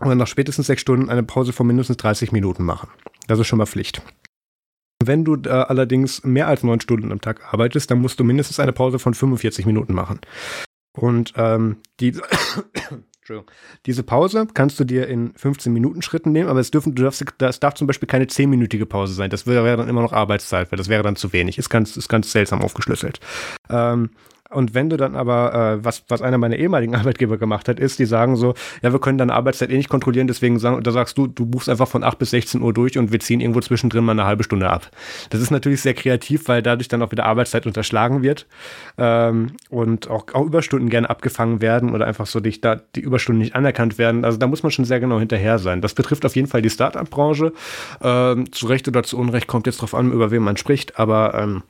oder nach spätestens sechs Stunden eine Pause von mindestens 30 Minuten machen. Das ist schon mal Pflicht. Wenn du äh, allerdings mehr als neun Stunden am Tag arbeitest, dann musst du mindestens eine Pause von 45 Minuten machen. Und ähm, die, diese Pause kannst du dir in 15 Minuten Schritten nehmen, aber es, dürfen, du darfst, das darf zum Beispiel keine 10-minütige Pause sein. Das wäre dann immer noch Arbeitszeit, weil das wäre dann zu wenig. Ist ganz, ist ganz seltsam aufgeschlüsselt. Ähm, Und wenn du dann aber, äh, was, was einer meiner ehemaligen Arbeitgeber gemacht hat, ist, die sagen so, ja, wir können deine Arbeitszeit eh nicht kontrollieren, deswegen sagen, da sagst du, du buchst einfach von 8 bis 16 Uhr durch und wir ziehen irgendwo zwischendrin mal eine halbe Stunde ab. Das ist natürlich sehr kreativ, weil dadurch dann auch wieder Arbeitszeit unterschlagen wird ähm, und auch, auch Überstunden gerne abgefangen werden oder einfach so dich da die Überstunden nicht anerkannt werden. Also da muss man schon sehr genau hinterher sein. Das betrifft auf jeden Fall die Start-up-Branche. Ähm, zu Recht oder zu Unrecht kommt jetzt drauf an, über wen man spricht, aber ähm,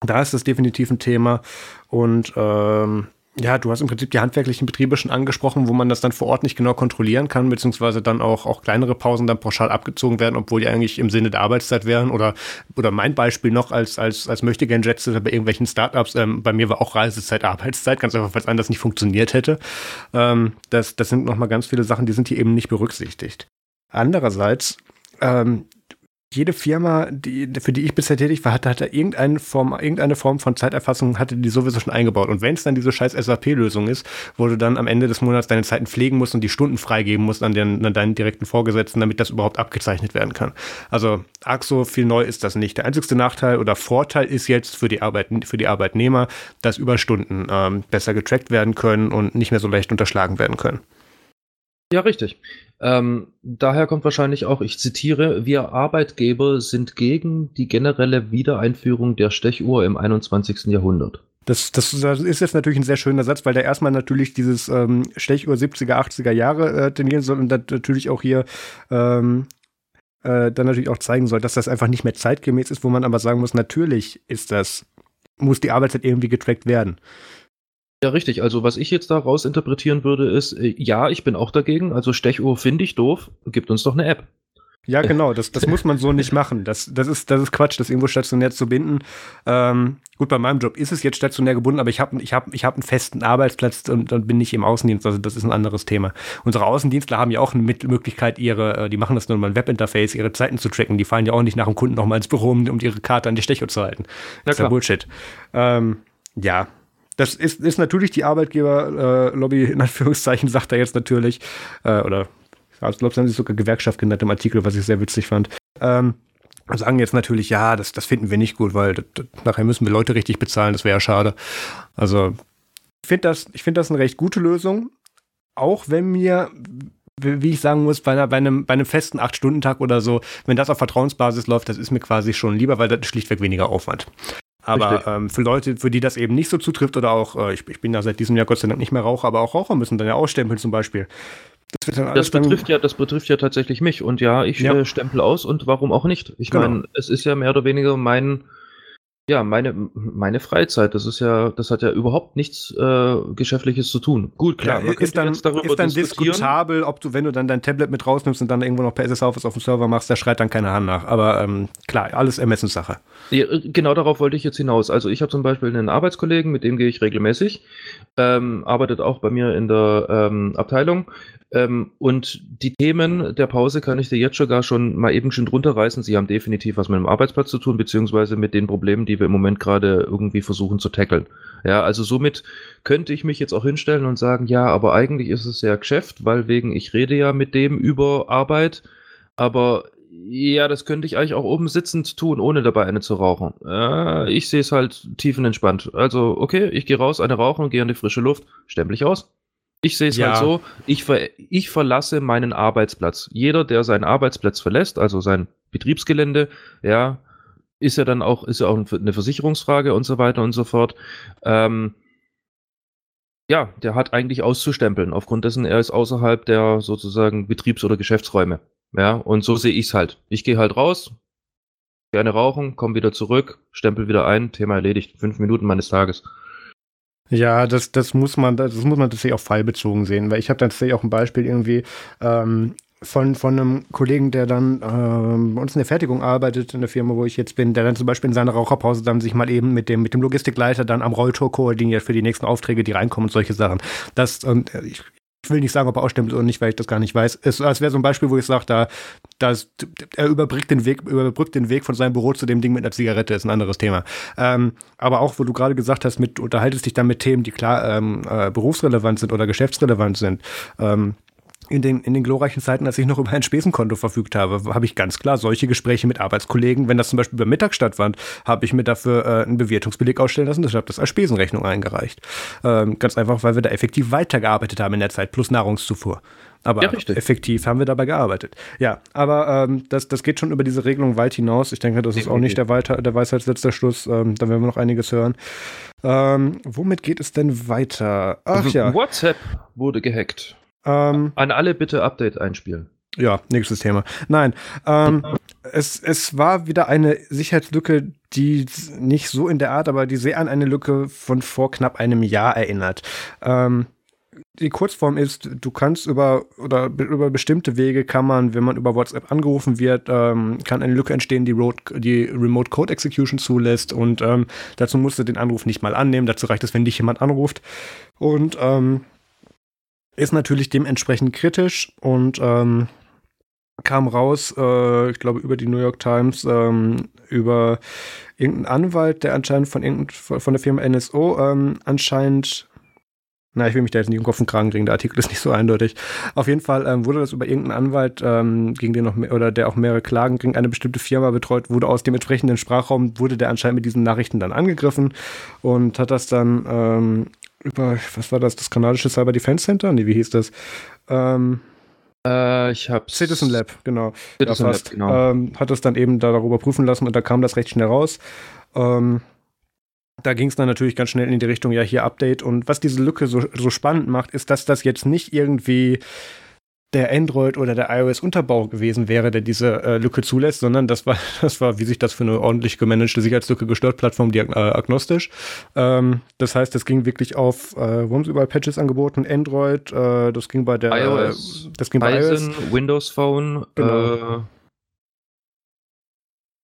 da ist das definitiv ein Thema. Und ähm, ja, du hast im Prinzip die handwerklichen Betriebe schon angesprochen, wo man das dann vor Ort nicht genau kontrollieren kann, beziehungsweise dann auch, auch kleinere Pausen dann pauschal abgezogen werden, obwohl die eigentlich im Sinne der Arbeitszeit wären. Oder, oder mein Beispiel noch als, als, als möchte gern Jetsetter bei irgendwelchen Startups, ähm, bei mir war auch Reisezeit Arbeitszeit, ganz einfach, es anders nicht funktioniert hätte. Ähm, das, das sind nochmal ganz viele Sachen, die sind hier eben nicht berücksichtigt. Andererseits, ähm, jede Firma, die, für die ich bisher tätig war, hatte, hatte irgendeine Form, irgendeine Form von Zeiterfassung, hatte die sowieso schon eingebaut. Und wenn es dann diese scheiß SAP-Lösung ist, wo du dann am Ende des Monats deine Zeiten pflegen musst und die Stunden freigeben musst an, den, an deinen direkten Vorgesetzten, damit das überhaupt abgezeichnet werden kann. Also arg so viel neu ist das nicht. Der einzigste Nachteil oder Vorteil ist jetzt für die, Arbeit, für die Arbeitnehmer, dass Überstunden ähm, besser getrackt werden können und nicht mehr so leicht unterschlagen werden können. Ja, richtig. Ähm, daher kommt wahrscheinlich auch, ich zitiere, wir Arbeitgeber sind gegen die generelle Wiedereinführung der Stechuhr im 21. Jahrhundert. Das, das, ist jetzt natürlich ein sehr schöner Satz, weil der erstmal natürlich dieses ähm, Stechuhr 70er, 80er Jahre äh, trainieren soll und dann natürlich auch hier ähm, äh, dann natürlich auch zeigen soll, dass das einfach nicht mehr zeitgemäß ist, wo man aber sagen muss, natürlich ist das, muss die Arbeitszeit irgendwie getrackt werden. Ja, richtig. Also, was ich jetzt daraus interpretieren würde, ist, äh, ja, ich bin auch dagegen. Also, Stechuhr finde ich doof. Gibt uns doch eine App. Ja, genau, das, das muss man so nicht machen. Das, das, ist, das ist Quatsch, das irgendwo stationär zu binden. Ähm, gut, bei meinem Job ist es jetzt stationär gebunden, aber ich habe ich hab, ich hab einen festen Arbeitsplatz und, und bin nicht im Außendienst. Also das ist ein anderes Thema. Unsere Außendienstler haben ja auch eine Möglichkeit, ihre, äh, die machen das nur mal im Webinterface, ihre Zeiten zu tracken. Die fahren ja auch nicht nach dem Kunden nochmal ins Büro, um, um ihre Karte an die Stechuhr zu halten. Das ist ja Bullshit. Ähm, ja, das ist, ist natürlich die Arbeitgeberlobby, äh, in Anführungszeichen, sagt er jetzt natürlich, äh, oder ich glaube, sie haben sich sogar Gewerkschaft genannt im Artikel, was ich sehr witzig fand. Ähm, sagen jetzt natürlich, ja, das, das finden wir nicht gut, weil das, das, nachher müssen wir Leute richtig bezahlen, das wäre ja schade. Also, ich finde das, find das eine recht gute Lösung, auch wenn mir wie ich sagen muss, bei, einer, bei einem, bei einem festen acht stunden tag oder so, wenn das auf Vertrauensbasis läuft, das ist mir quasi schon lieber, weil das schlichtweg weniger Aufwand. Aber ähm, für Leute, für die das eben nicht so zutrifft oder auch, äh, ich, ich, bin ja seit diesem Jahr Gott sei Dank nicht mehr Raucher, aber auch Raucher müssen dann ja ausstempeln zum Beispiel. Das, das betrifft ja, das betrifft ja tatsächlich mich und ja, ich ja. Äh, stempel aus und warum auch nicht? Ich genau. meine, es ist ja mehr oder weniger mein, ja, meine, meine Freizeit, das ist ja, das hat ja überhaupt nichts äh, Geschäftliches zu tun. Gut, klar, ja, ist dann, ist dann diskutabel, ob du, wenn du dann dein Tablet mit rausnimmst und dann irgendwo noch per SS Office auf dem Server machst, da schreit dann keine Hand nach. Aber ähm, klar, alles Ermessenssache. Ja, äh, genau darauf wollte ich jetzt hinaus. Also ich habe zum Beispiel einen Arbeitskollegen, mit dem gehe ich regelmäßig, ähm, arbeitet auch bei mir in der ähm, Abteilung. Ähm, und die Themen der Pause kann ich dir jetzt sogar schon mal eben schon drunter reißen. Sie haben definitiv was mit dem Arbeitsplatz zu tun, beziehungsweise mit den Problemen, die wir im Moment gerade irgendwie versuchen zu tackeln. Ja, also somit könnte ich mich jetzt auch hinstellen und sagen, ja, aber eigentlich ist es ja Geschäft, weil wegen ich rede ja mit dem über Arbeit, aber ja, das könnte ich eigentlich auch oben sitzend tun, ohne dabei eine zu rauchen. Äh, ich sehe es halt tiefenentspannt. Also, okay, ich gehe raus, eine rauchen, gehe an die frische Luft, stempel ich aus. Ich sehe es ja. halt so, ich, ver ich verlasse meinen Arbeitsplatz. Jeder, der seinen Arbeitsplatz verlässt, also sein Betriebsgelände, ja, ist ja dann auch, ist ja auch eine Versicherungsfrage und so weiter und so fort. Ähm, ja, der hat eigentlich auszustempeln, aufgrund dessen er ist außerhalb der sozusagen Betriebs- oder Geschäftsräume. Ja, und so sehe ich es halt. Ich gehe halt raus, gerne rauchen, komme wieder zurück, stempel wieder ein, Thema erledigt. Fünf Minuten meines Tages. Ja, das, das muss man, das muss man tatsächlich auch fallbezogen sehen, weil ich habe tatsächlich auch ein Beispiel irgendwie ähm, von, von einem Kollegen, der dann ähm, bei uns in der Fertigung arbeitet, in der Firma, wo ich jetzt bin, der dann zum Beispiel in seiner Raucherpause dann sich mal eben mit dem, mit dem Logistikleiter dann am Rolltor koordiniert für die nächsten Aufträge, die reinkommen und solche Sachen. Das, und ich, ich will nicht sagen, ob er ausstempelt oder nicht, weil ich das gar nicht weiß. Es, es wäre so ein Beispiel, wo ich sage, da, das, er überbrückt den Weg, überbrückt den Weg von seinem Büro zu dem Ding mit einer Zigarette, ist ein anderes Thema. Ähm, aber auch, wo du gerade gesagt hast, mit, unterhaltest dich dann mit Themen, die klar ähm, äh, berufsrelevant sind oder geschäftsrelevant sind. Ähm, in den, in den glorreichen Zeiten, als ich noch über ein Spesenkonto verfügt habe, habe ich ganz klar solche Gespräche mit Arbeitskollegen, wenn das zum Beispiel über Mittag stattfand, habe ich mir dafür äh, einen Bewertungsbeleg ausstellen lassen, ich habe das als Spesenrechnung eingereicht. Ähm, ganz einfach, weil wir da effektiv weitergearbeitet haben in der Zeit, plus Nahrungszufuhr. Aber ja, effektiv haben wir dabei gearbeitet. Ja, aber ähm, das, das geht schon über diese Regelung weit hinaus. Ich denke, das ist auch nicht der, Weiter, der Weisheitsletzter Schluss. Ähm, da werden wir noch einiges hören. Ähm, womit geht es denn weiter? Ach also, ja. WhatsApp wurde gehackt. Ähm, An alle bitte Update einspielen. Ja, nächstes Thema. Nein, ähm, es, es war wieder eine Sicherheitslücke, die nicht so in der Art, aber die sehr an eine Lücke von vor knapp einem Jahr erinnert. Ähm, die Kurzform ist, du kannst über oder über bestimmte Wege kann man, wenn man über WhatsApp angerufen wird, ähm, kann eine Lücke entstehen, die, Road, die Remote Code Execution zulässt und ähm, dazu musst du den Anruf nicht mal annehmen. Dazu reicht es, wenn dich jemand anruft und ähm, ist natürlich dementsprechend kritisch und ähm, kam raus, äh, ich glaube über die New York Times, ähm, über irgendeinen Anwalt, der anscheinend von, von der Firma NSO ähm, anscheinend na, ich will mich da jetzt nicht um Kopf und Kragen kriegen, der Artikel ist nicht so eindeutig. Auf jeden Fall ähm, wurde das über irgendeinen Anwalt, ähm, gegen den noch mehr, oder der auch mehrere Klagen gegen eine bestimmte Firma betreut, wurde aus dem entsprechenden Sprachraum, wurde der anscheinend mit diesen Nachrichten dann angegriffen und hat das dann ähm, über, was war das, das kanadische Cyber Defense Center? Nee, wie hieß das? Ähm, äh, ich hab's. Citizen Lab, genau. Citizen Lab, genau. Ähm, hat das dann eben da darüber prüfen lassen und da kam das recht schnell raus. Ähm, da ging es dann natürlich ganz schnell in die Richtung, ja, hier Update. Und was diese Lücke so, so spannend macht, ist, dass das jetzt nicht irgendwie der Android oder der iOS-Unterbau gewesen wäre, der diese äh, Lücke zulässt, sondern das war, das war, wie sich das für eine ordentlich gemanagte Sicherheitslücke gestört, Plattform äh, agnostisch. Ähm, das heißt, es ging wirklich auf, äh, wo haben sie überall Patches angeboten? Android, äh, das ging bei der iOS, äh, das ging bei iOS, Windows Phone, genau. Äh,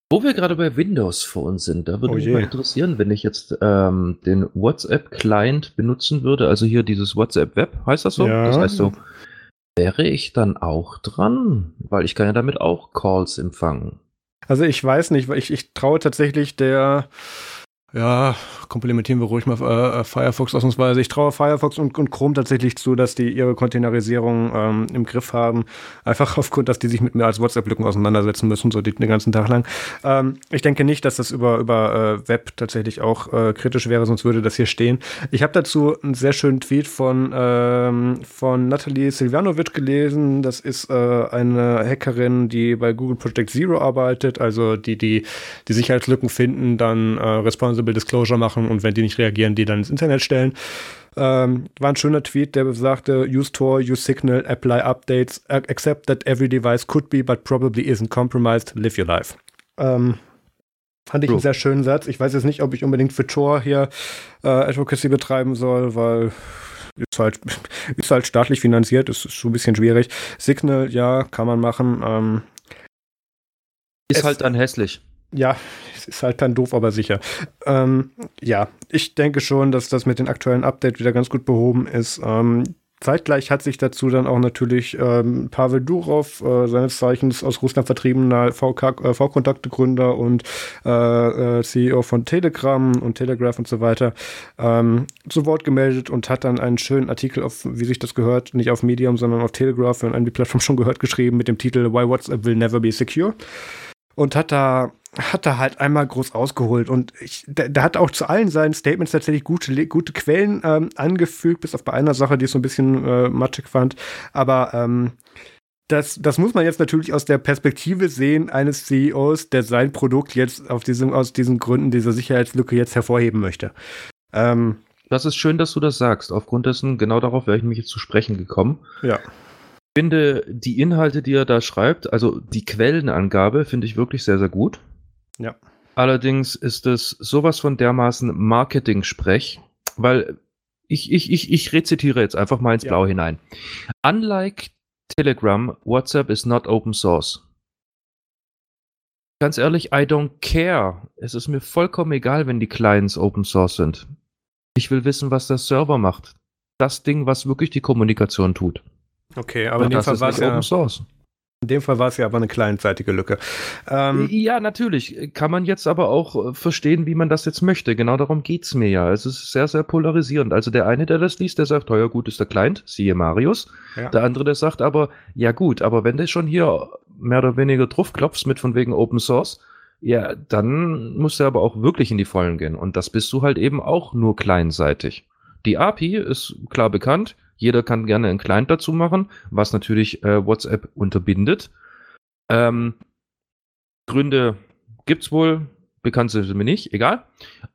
wo wir gerade bei Windows Phone sind, da würde oh mich mal interessieren, wenn ich jetzt ähm, den WhatsApp-Client benutzen würde, also hier dieses WhatsApp Web, heißt das so? Ja. Das heißt so, wäre ich dann auch dran? Weil ich kann ja damit auch Calls empfangen. Also ich weiß nicht, weil ich, ich traue tatsächlich der ja, komplementieren wir ruhig mal äh, Firefox ausnahmsweise. Ich traue Firefox und, und, Chrome tatsächlich zu, dass die ihre Containerisierung ähm, im Griff haben. Einfach aufgrund, dass die sich mit mir als WhatsApp-Lücken auseinandersetzen müssen, so den ganzen Tag lang. Ähm, ich denke nicht, dass das über, über äh, Web tatsächlich auch äh, kritisch wäre, sonst würde das hier stehen. Ich habe dazu einen sehr schönen Tweet von, ähm, von Natalie Silvanovic gelesen. Das ist äh, eine Hackerin, die bei Google Project Zero arbeitet, also die die, die Sicherheitslücken finden, dann äh, responsible Responsible Disclosure machen und wenn die nicht reagieren, die dann ins Internet stellen. Ähm, war ein schöner Tweet, der sagte, use Tor, use Signal, apply updates, accept that every device could be, but probably isn't compromised, live your life. Ähm, fand ich True. einen sehr schönen Satz. Ich weiß jetzt nicht, ob ich unbedingt für Tor hier äh, Advocacy betreiben soll, weil ist halt, ist halt staatlich finanziert, ist schon ein bisschen schwierig. Signal, ja, kann man machen. Ähm, ist halt dann hässlich. Ja, ist halt dann doof, aber sicher. Ähm, ja, ich denke schon, dass das mit den aktuellen Updates wieder ganz gut behoben ist. Ähm, Zeitgleich hat sich dazu dann auch natürlich ähm, Pavel Durov, äh, seines Zeichens aus Russland vertriebener V-Kontakte-Gründer äh, und äh, äh CEO von Telegram und Telegraph und so weiter, ähm, zu Wort gemeldet und hat dann einen schönen Artikel auf, wie sich das gehört, nicht auf Medium, sondern auf Telegraph und eine Plattform schon gehört, geschrieben mit dem Titel Why WhatsApp Will Never Be Secure und hat da hat er halt einmal groß ausgeholt und ich, der, der, hat auch zu allen seinen Statements tatsächlich gute, gute Quellen ähm, angefügt, bis auf bei einer Sache, die ich so ein bisschen äh, matschig fand. Aber ähm, das, das muss man jetzt natürlich aus der Perspektive sehen eines CEOs, der sein Produkt jetzt auf diesem, aus diesen Gründen dieser Sicherheitslücke jetzt hervorheben möchte. Ähm, das ist schön, dass du das sagst. Aufgrund dessen, genau darauf wäre ich mich jetzt zu sprechen gekommen. Ja finde die Inhalte, die er da schreibt, also die Quellenangabe, finde ich wirklich sehr, sehr gut. Ja. Allerdings ist es sowas von dermaßen Marketing-Sprech, weil ich, ich, ich, ich rezitiere jetzt einfach mal ins ja. Blau hinein. Unlike Telegram, WhatsApp is not open source. Ganz ehrlich, I don't care. Es ist mir vollkommen egal, wenn die Clients open source sind. Ich will wissen, was der Server macht. Das Ding, was wirklich die Kommunikation tut. Okay, aber Und in dem Fall war es ja, Open Source. In dem Fall war es ja aber eine kleinzeitige Lücke. Ähm, ja, natürlich. Kann man jetzt aber auch äh, verstehen, wie man das jetzt möchte. Genau darum geht es mir ja. Es ist sehr, sehr polarisierend. Also der eine, der das liest, der sagt, teuer gut ist der Client, siehe Marius. Ja. Der andere, der sagt aber, ja gut, aber wenn du schon hier mehr oder weniger drauf klopfst mit von wegen Open Source, ja, dann musst du aber auch wirklich in die Vollen gehen. Und das bist du halt eben auch nur kleinseitig. Die API ist klar bekannt. Jeder kann gerne einen Client dazu machen, was natürlich äh, WhatsApp unterbindet. Ähm, Gründe gibt's wohl, bekannt sind sie mir nicht, egal.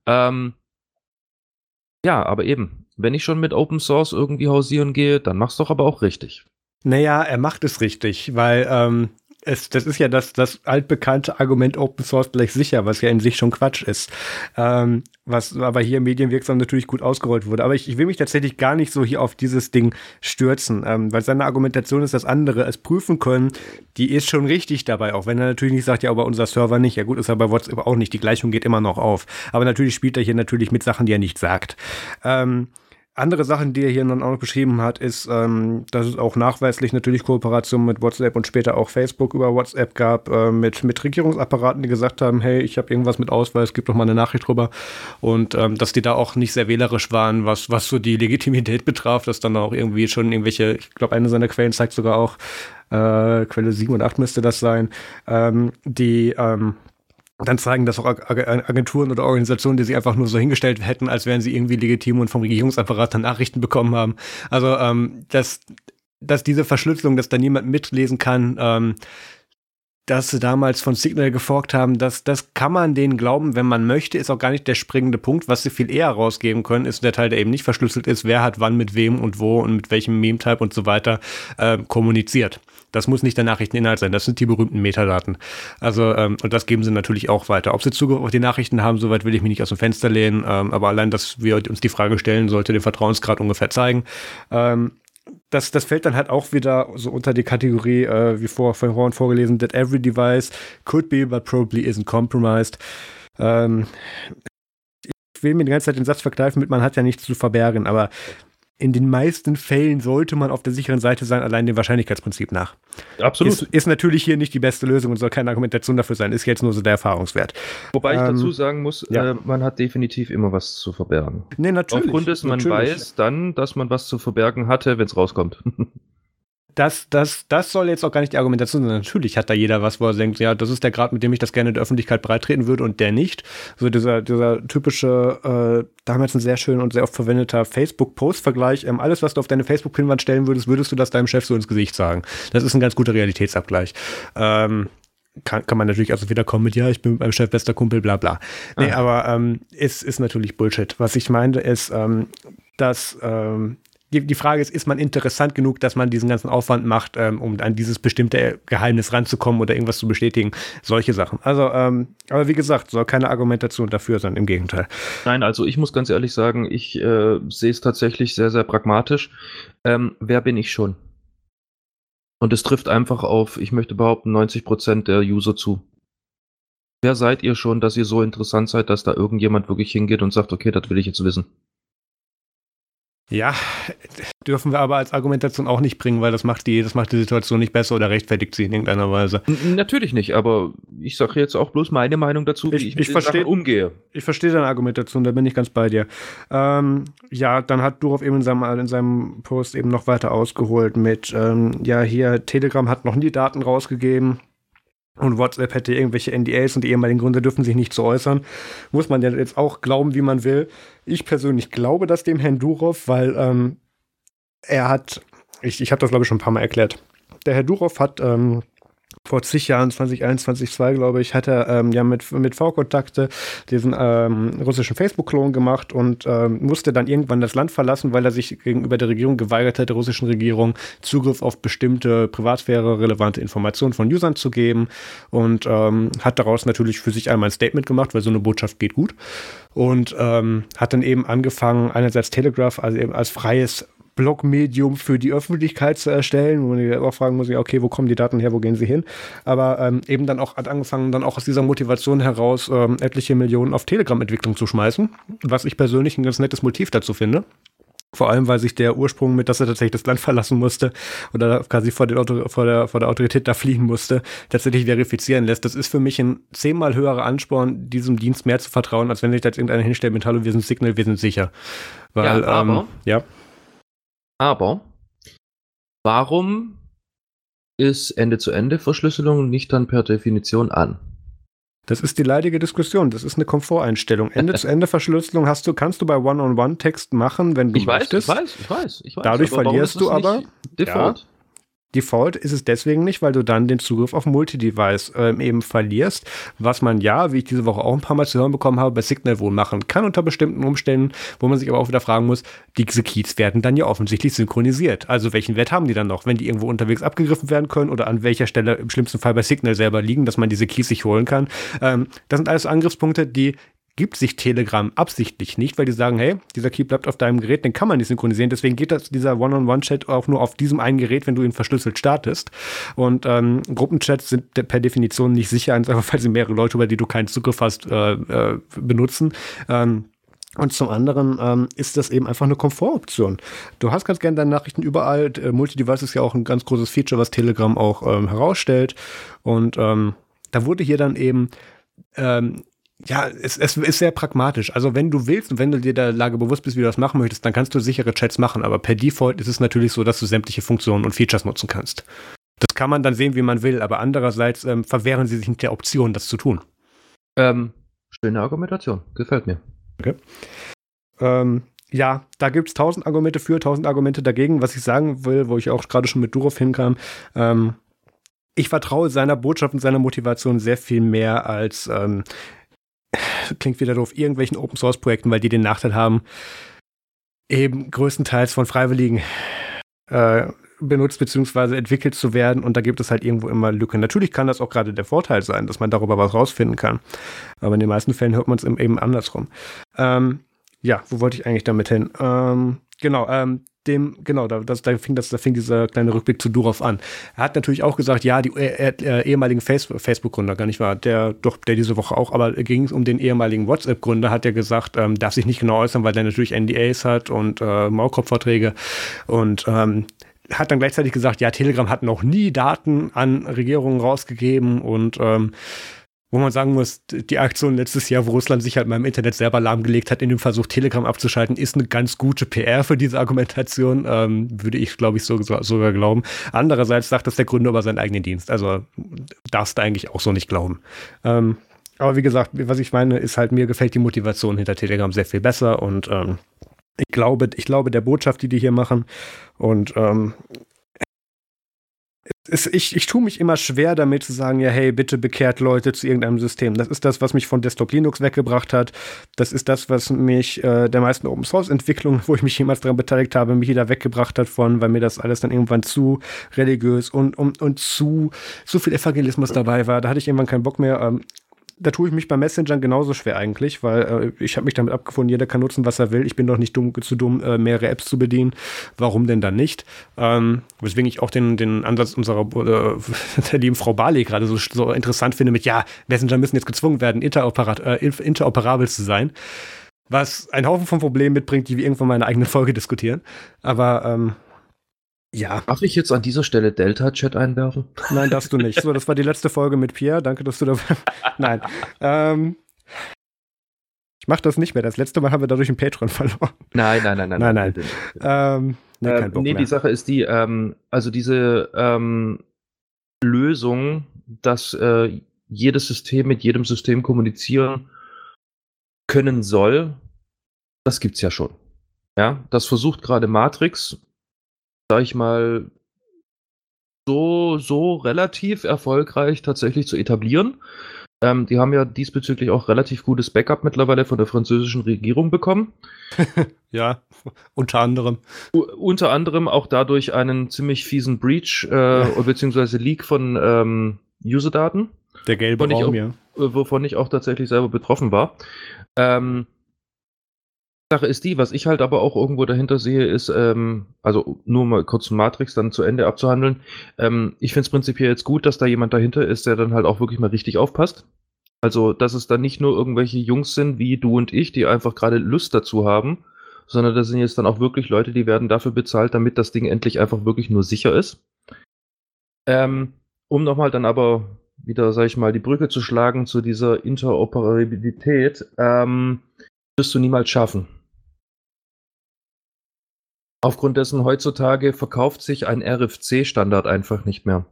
Ähm, ja, aber eben, wenn ich schon mit Open Source irgendwie hausieren gehe, dann mach's doch aber auch richtig. Naja, er macht es richtig, weil ähm, es, das ist ja das, das altbekannte Argument Open Source gleich sicher, was ja in sich schon Quatsch ist. Ähm, was aber hier medienwirksam natürlich gut ausgerollt wurde. Aber ich, ich will mich tatsächlich gar nicht so hier auf dieses Ding stürzen, ähm, weil seine Argumentation ist das andere. Es prüfen können, die ist schon richtig dabei, auch wenn er natürlich nicht sagt, ja, aber unser Server nicht. Ja gut, ist er bei WhatsApp auch nicht. Die Gleichung geht immer noch auf. Aber natürlich spielt er hier natürlich mit Sachen, die er nicht sagt. Ähm, andere Sachen, die er hier dann auch noch beschrieben hat, ist, ähm, dass es auch nachweislich natürlich Kooperationen mit WhatsApp und später auch Facebook über WhatsApp gab, äh, mit, mit Regierungsapparaten, die gesagt haben, hey, ich habe irgendwas mit Ausweis, gib doch mal eine Nachricht drüber. Und ähm, dass die da auch nicht sehr wählerisch waren, was, was so die Legitimität betraf, dass dann auch irgendwie schon irgendwelche, ich glaube, eine seiner Quellen zeigt sogar auch, äh, Quelle 7 und 8 müsste das sein, ähm, die ähm, dann zeigen das auch Agenturen oder Organisationen, die sich einfach nur so hingestellt hätten, als wären sie irgendwie legitim und vom Regierungsapparat dann Nachrichten bekommen haben. Also, ähm, dass, dass diese Verschlüsselung, dass da niemand mitlesen kann, ähm, dass sie damals von Signal geforkt haben, das, das kann man denen glauben, wenn man möchte, ist auch gar nicht der springende Punkt. Was sie viel eher rausgeben können, ist der Teil, der eben nicht verschlüsselt ist, wer hat wann mit wem und wo und mit welchem Meme-Type und so weiter äh, kommuniziert. Das muss nicht der Nachrichteninhalt sein, das sind die berühmten Metadaten. Also, ähm, und das geben sie natürlich auch weiter. Ob sie Zugriff auf die Nachrichten haben, soweit will ich mich nicht aus dem Fenster lehnen, ähm, aber allein, dass wir uns die Frage stellen, sollte den Vertrauensgrad ungefähr zeigen. Ähm, das, das fällt dann halt auch wieder so unter die Kategorie, äh, wie vor, von Horn vorgelesen, that every device could be, but probably isn't compromised. Ähm, ich will mir die ganze Zeit den Satz verkneifen mit, man hat ja nichts zu verbergen, aber in den meisten Fällen sollte man auf der sicheren Seite sein, allein dem Wahrscheinlichkeitsprinzip nach. Absolut. Ist, ist, natürlich hier nicht die beste Lösung und soll keine Argumentation dafür sein, ist jetzt nur so der Erfahrungswert. Wobei ich ähm, dazu sagen muss, ja. äh, man hat definitiv immer was zu verbergen. Nee, natürlich. Aufgrund dessen, man weiß dann, dass man was zu verbergen hatte, wenn es rauskommt. das, das, das soll jetzt auch gar nicht die Argumentation sein. Natürlich hat da jeder was, wo er denkt, ja, das ist der Grad, mit dem ich das gerne in der Öffentlichkeit breitreten würde und der nicht. So dieser, dieser typische, äh, damals ein sehr schön und sehr oft verwendeter Facebook-Post-Vergleich. Ähm, alles, was du auf deine Facebook-Pinwand stellen würdest, würdest du das deinem Chef so ins Gesicht sagen. Das ist ein ganz guter Realitätsabgleich. Ähm, kann, kann man natürlich also wieder kommen mit, ja, ich bin mit meinem Chef bester Kumpel, bla bla. Nee, ah. aber ähm, ist, ist natürlich Bullshit. Was ich meine ist, ähm, dass ähm, die, die Frage ist, ist man interessant genug, dass man diesen ganzen Aufwand macht, ähm, um an dieses bestimmte Geheimnis ranzukommen oder irgendwas zu bestätigen? Solche Sachen. Also, ähm, aber wie gesagt, soll keine Argumentation dafür sein, im Gegenteil. Nein, also ich muss ganz ehrlich sagen, ich äh, sehe es tatsächlich sehr, sehr pragmatisch. Ähm, wer bin ich schon? Und es trifft einfach auf, ich möchte behaupten, 90 Prozent der User zu. Wer seid ihr schon, dass ihr so interessant seid, dass da irgendjemand wirklich hingeht und sagt, okay, das will ich jetzt wissen? Ja, dürfen wir aber als Argumentation auch nicht bringen, weil das macht die, das macht die Situation nicht besser oder rechtfertigt sie in irgendeiner Weise. N natürlich nicht, aber ich sage jetzt auch bloß meine Meinung dazu, wie ich, ich mit ich versteh, umgehe. Ich verstehe deine Argumentation, da bin ich ganz bei dir. Ähm, ja, dann hat Durov eben in seinem, in seinem Post eben noch weiter ausgeholt mit, ähm, ja, hier, Telegram hat noch nie Daten rausgegeben und WhatsApp hätte irgendwelche NDAs und die ehemaligen Gründer dürfen sich nicht zu äußern. Muss man ja jetzt auch glauben, wie man will. Ich persönlich glaube das dem Herrn Durov, weil ähm, er hat, ich, ich habe das glaube ich schon ein paar Mal erklärt. Der Herr Durov hat ähm, vor zig Jahren, 2021, 2, glaube ich, hat er ähm, ja mit, mit V-Kontakte diesen ähm, russischen Facebook-Klon gemacht und ähm, musste dann irgendwann das Land verlassen, weil er sich gegenüber der Regierung geweigert hat, der russischen Regierung Zugriff auf bestimmte Privatsphäre-relevante Informationen von Usern zu geben und ähm, hat daraus natürlich für sich einmal ein Statement gemacht, weil so eine Botschaft geht gut und ähm, hat dann eben angefangen, einerseits Telegraph, also eben als freies Blogmedium für die Öffentlichkeit zu erstellen, wo man sich auch fragen muss, ja, okay, wo kommen die Daten her, wo gehen sie hin? Aber ähm, eben dann auch hat angefangen, dann auch aus dieser Motivation heraus ähm, etliche Millionen auf Telegram-Entwicklung zu schmeißen, was ich persönlich ein ganz nettes Motiv dazu finde. Vor allem, weil sich der Ursprung mit, dass er tatsächlich das Land verlassen musste oder quasi vor, Auto, vor, der, vor der Autorität da fliehen musste, tatsächlich verifizieren lässt. Das ist für mich ein zehnmal höherer Ansporn, diesem Dienst mehr zu vertrauen, als wenn sich da jetzt irgendeiner hinstellt mit Hallo, wir sind Signal, wir sind sicher. Weil, ja, aber, ähm, ja. Aber warum ist Ende-zu-Ende-Verschlüsselung nicht dann per Definition an? Das ist die leidige Diskussion. Das ist eine Komforteinstellung. Ende-zu-Ende-Verschlüsselung hast du, kannst du bei One-on-One-Text machen, wenn du ich weiß, möchtest. Ich weiß, ich weiß, ich weiß. Dadurch verlierst du aber. Default. Ja, Default ist es deswegen nicht, weil du dann den Zugriff auf Multi-Device ähm, eben verlierst, was man ja, wie ich diese Woche auch ein paar Mal zu hören bekommen habe, bei Signal wohl machen kann unter bestimmten Umständen, wo man sich aber auch wieder fragen muss, diese Keys werden dann ja offensichtlich synchronisiert. Also welchen Wert haben die dann noch, wenn die irgendwo unterwegs abgegriffen werden können oder an welcher Stelle im schlimmsten Fall bei Signal selber liegen, dass man diese Keys sich holen kann. Ähm, das sind alles Angriffspunkte, die gibt sich Telegram absichtlich nicht, weil die sagen, hey, dieser Key bleibt auf deinem Gerät, den kann man nicht synchronisieren. Deswegen geht das, dieser One-on-One-Chat auch nur auf diesem einen Gerät, wenn du ihn verschlüsselt startest. Und ähm, Gruppenchats sind per Definition nicht sicher, einfach weil sie mehrere Leute, über die du keinen Zugriff hast, äh, äh, benutzen. Ähm, und zum anderen ähm, ist das eben einfach eine Komfortoption. Du hast ganz gerne deine Nachrichten überall. Äh, Multidevice ist ja auch ein ganz großes Feature, was Telegram auch ähm, herausstellt. Und ähm, da wurde hier dann eben ähm, ja, es, es ist sehr pragmatisch. Also wenn du willst und wenn du dir der Lage bewusst bist, wie du das machen möchtest, dann kannst du sichere Chats machen. Aber per Default ist es natürlich so, dass du sämtliche Funktionen und Features nutzen kannst. Das kann man dann sehen, wie man will. Aber andererseits ähm, verwehren sie sich nicht der Option, das zu tun. Ähm, schöne Argumentation. Gefällt mir. Okay. Ähm, ja, da gibt es tausend Argumente für, tausend Argumente dagegen. Was ich sagen will, wo ich auch gerade schon mit Durov hinkam, ähm, ich vertraue seiner Botschaft und seiner Motivation sehr viel mehr als ähm, klingt wieder doof, irgendwelchen Open Source Projekten, weil die den Nachteil haben, eben größtenteils von Freiwilligen äh, benutzt bzw. entwickelt zu werden und da gibt es halt irgendwo immer Lücken. Natürlich kann das auch gerade der Vorteil sein, dass man darüber was rausfinden kann, aber in den meisten Fällen hört man es eben andersrum. Ähm, ja, wo wollte ich eigentlich damit hin? Ähm, genau, ähm, dem, genau, da, das, da, fing das, da fing dieser kleine Rückblick zu Durov an. Er hat natürlich auch gesagt, ja, die äh, äh, ehemaligen Facebook-Gründer, gar nicht wahr, der doch, der diese Woche auch, aber ging es um den ehemaligen WhatsApp-Gründer, hat er gesagt, ähm, darf sich nicht genau äußern, weil der natürlich NDAs hat und äh, Maulkorb-Verträge und ähm, hat dann gleichzeitig gesagt, ja, Telegram hat noch nie Daten an Regierungen rausgegeben und ähm, wo man sagen muss, die Aktion letztes Jahr, wo Russland sich halt mal im Internet selber lahmgelegt hat, in dem Versuch, Telegram abzuschalten, ist eine ganz gute PR für diese Argumentation, ähm, würde ich, glaube ich, so, so, sogar glauben. Andererseits sagt das der Gründer über seinen eigenen Dienst. Also darfst du eigentlich auch so nicht glauben. Ähm, aber wie gesagt, was ich meine, ist halt, mir gefällt die Motivation hinter Telegram sehr viel besser und ähm, ich glaube, ich glaube der Botschaft, die die hier machen. Und ähm, es, ich, ich tue mich immer schwer damit zu sagen, ja, hey, bitte bekehrt Leute zu irgendeinem System. Das ist das, was mich von Desktop Linux weggebracht hat. Das ist das, was mich äh, der meisten Open Source Entwicklungen, wo ich mich jemals daran beteiligt habe, mich wieder weggebracht hat von, weil mir das alles dann irgendwann zu religiös und, und, und zu, zu viel Evangelismus dabei war. Da hatte ich irgendwann keinen Bock mehr. Ähm, da tue ich mich bei Messengern genauso schwer eigentlich, weil äh, ich habe mich damit abgefunden, jeder kann nutzen, was er will. Ich bin doch nicht dumm, zu dumm, äh, mehrere Apps zu bedienen. Warum denn dann nicht? Ähm, weswegen ich auch den, den Ansatz unserer äh, der lieben Frau Barley gerade so, so interessant finde mit, ja, Messenger müssen jetzt gezwungen werden, interoperat, äh, interoperabel zu sein. Was einen Haufen von Problemen mitbringt, die wir irgendwann mal in einer eigenen Folge diskutieren. Aber ähm, ja. Darf ich jetzt an dieser Stelle Delta-Chat einwerfen? Nein, darfst du nicht. So, das war die letzte Folge mit Pierre. Danke, dass du da. Nein. Ähm, ich mache das nicht mehr. Das letzte Mal haben wir dadurch einen Patron verloren. Nein, nein, nein, nein. Nein, nein. Ähm, nee, ähm, nee die Sache ist die, ähm, also diese ähm, Lösung, dass äh, jedes System mit jedem System kommunizieren können soll, das gibt's ja schon. Ja, das versucht gerade Matrix sage ich mal, so, so relativ erfolgreich tatsächlich zu etablieren. Ähm, die haben ja diesbezüglich auch relativ gutes Backup mittlerweile von der französischen Regierung bekommen. ja, unter anderem. U unter anderem auch dadurch einen ziemlich fiesen Breach äh, beziehungsweise Leak von ähm, User-Daten. Der gelbe Raum, auch, ja. Äh, wovon ich auch tatsächlich selber betroffen war. Ähm, Sache ist die, was ich halt aber auch irgendwo dahinter sehe, ist, ähm, also nur mal kurz Matrix dann zu Ende abzuhandeln. Ähm, ich finde es prinzipiell jetzt gut, dass da jemand dahinter ist, der dann halt auch wirklich mal richtig aufpasst. Also, dass es dann nicht nur irgendwelche Jungs sind wie du und ich, die einfach gerade Lust dazu haben, sondern das sind jetzt dann auch wirklich Leute, die werden dafür bezahlt, damit das Ding endlich einfach wirklich nur sicher ist. Ähm, um nochmal dann aber wieder, sag ich mal, die Brücke zu schlagen zu dieser Interoperabilität, ähm, wirst du niemals schaffen. Aufgrund dessen heutzutage verkauft sich ein RFC-Standard einfach nicht mehr.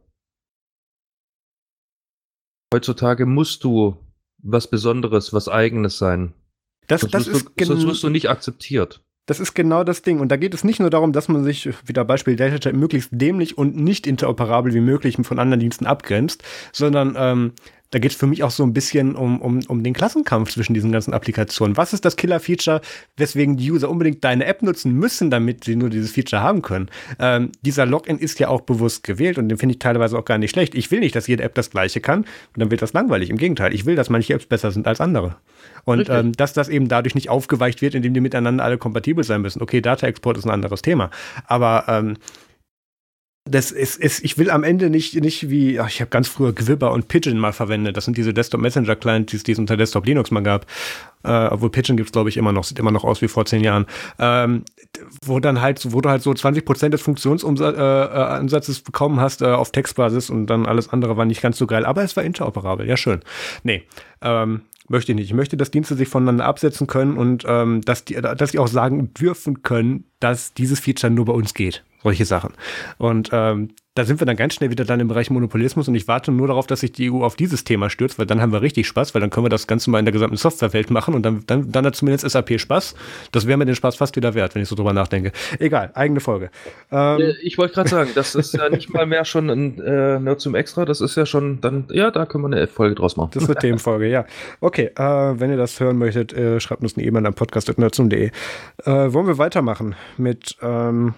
Heutzutage musst du was Besonderes, was Eigenes sein. Das, das ist du, sonst wirst du nicht akzeptiert. Das ist genau das Ding. Und da geht es nicht nur darum, dass man sich, wieder Beispiel DataChat, möglichst dämlich und nicht interoperabel wie möglich von anderen Diensten abgrenzt, sondern ähm, da geht es für mich auch so ein bisschen um, um, um den Klassenkampf zwischen diesen ganzen Applikationen. Was ist das Killer-Feature, weswegen die User unbedingt deine App nutzen müssen, damit sie nur dieses Feature haben können? Ähm, dieser Login ist ja auch bewusst gewählt und den finde ich teilweise auch gar nicht schlecht. Ich will nicht, dass jede App das gleiche kann und dann wird das langweilig. Im Gegenteil, ich will, dass manche Apps besser sind als andere. Und ähm, dass das eben dadurch nicht aufgeweicht wird, indem die miteinander alle kompatibel sein müssen. Okay, Data-Export ist ein anderes Thema. Aber ähm, das ist, ist, ich will am Ende nicht, nicht wie, ach, ich habe ganz früher Gwibber und Pigeon mal verwendet. Das sind diese Desktop-Messenger-Clients, die es unter Desktop Linux mal gab. Äh, obwohl Pigeon gibt's glaube ich, immer noch, sieht immer noch aus wie vor zehn Jahren. Ähm, wo dann halt, wo du halt so 20 Prozent des Funktionsansatzes äh, äh bekommen hast äh, auf Textbasis und dann alles andere war nicht ganz so geil. Aber es war interoperabel, ja schön. Nee, ähm, möchte ich nicht. Ich möchte, dass Dienste sich voneinander absetzen können und ähm, dass, die, dass die auch sagen dürfen können, dass dieses Feature nur bei uns geht solche Sachen. Und ähm, da sind wir dann ganz schnell wieder dann im Bereich Monopolismus und ich warte nur darauf, dass sich die EU auf dieses Thema stürzt, weil dann haben wir richtig Spaß, weil dann können wir das Ganze mal in der gesamten Softwarewelt machen und dann, dann, dann hat zumindest SAP Spaß. Das wäre mir den Spaß fast wieder wert, wenn ich so drüber nachdenke. Egal, eigene Folge. Ähm, äh, ich wollte gerade sagen, das ist ja nicht mal mehr schon ein äh, Nerd zum Extra, das ist ja schon dann, ja, da können wir eine Folge draus machen. Das ist eine Themenfolge, ja. Okay, äh, wenn ihr das hören möchtet, äh, schreibt uns eine E-Mail an podcast.nerdsum.de. Äh, wollen wir weitermachen mit ähm,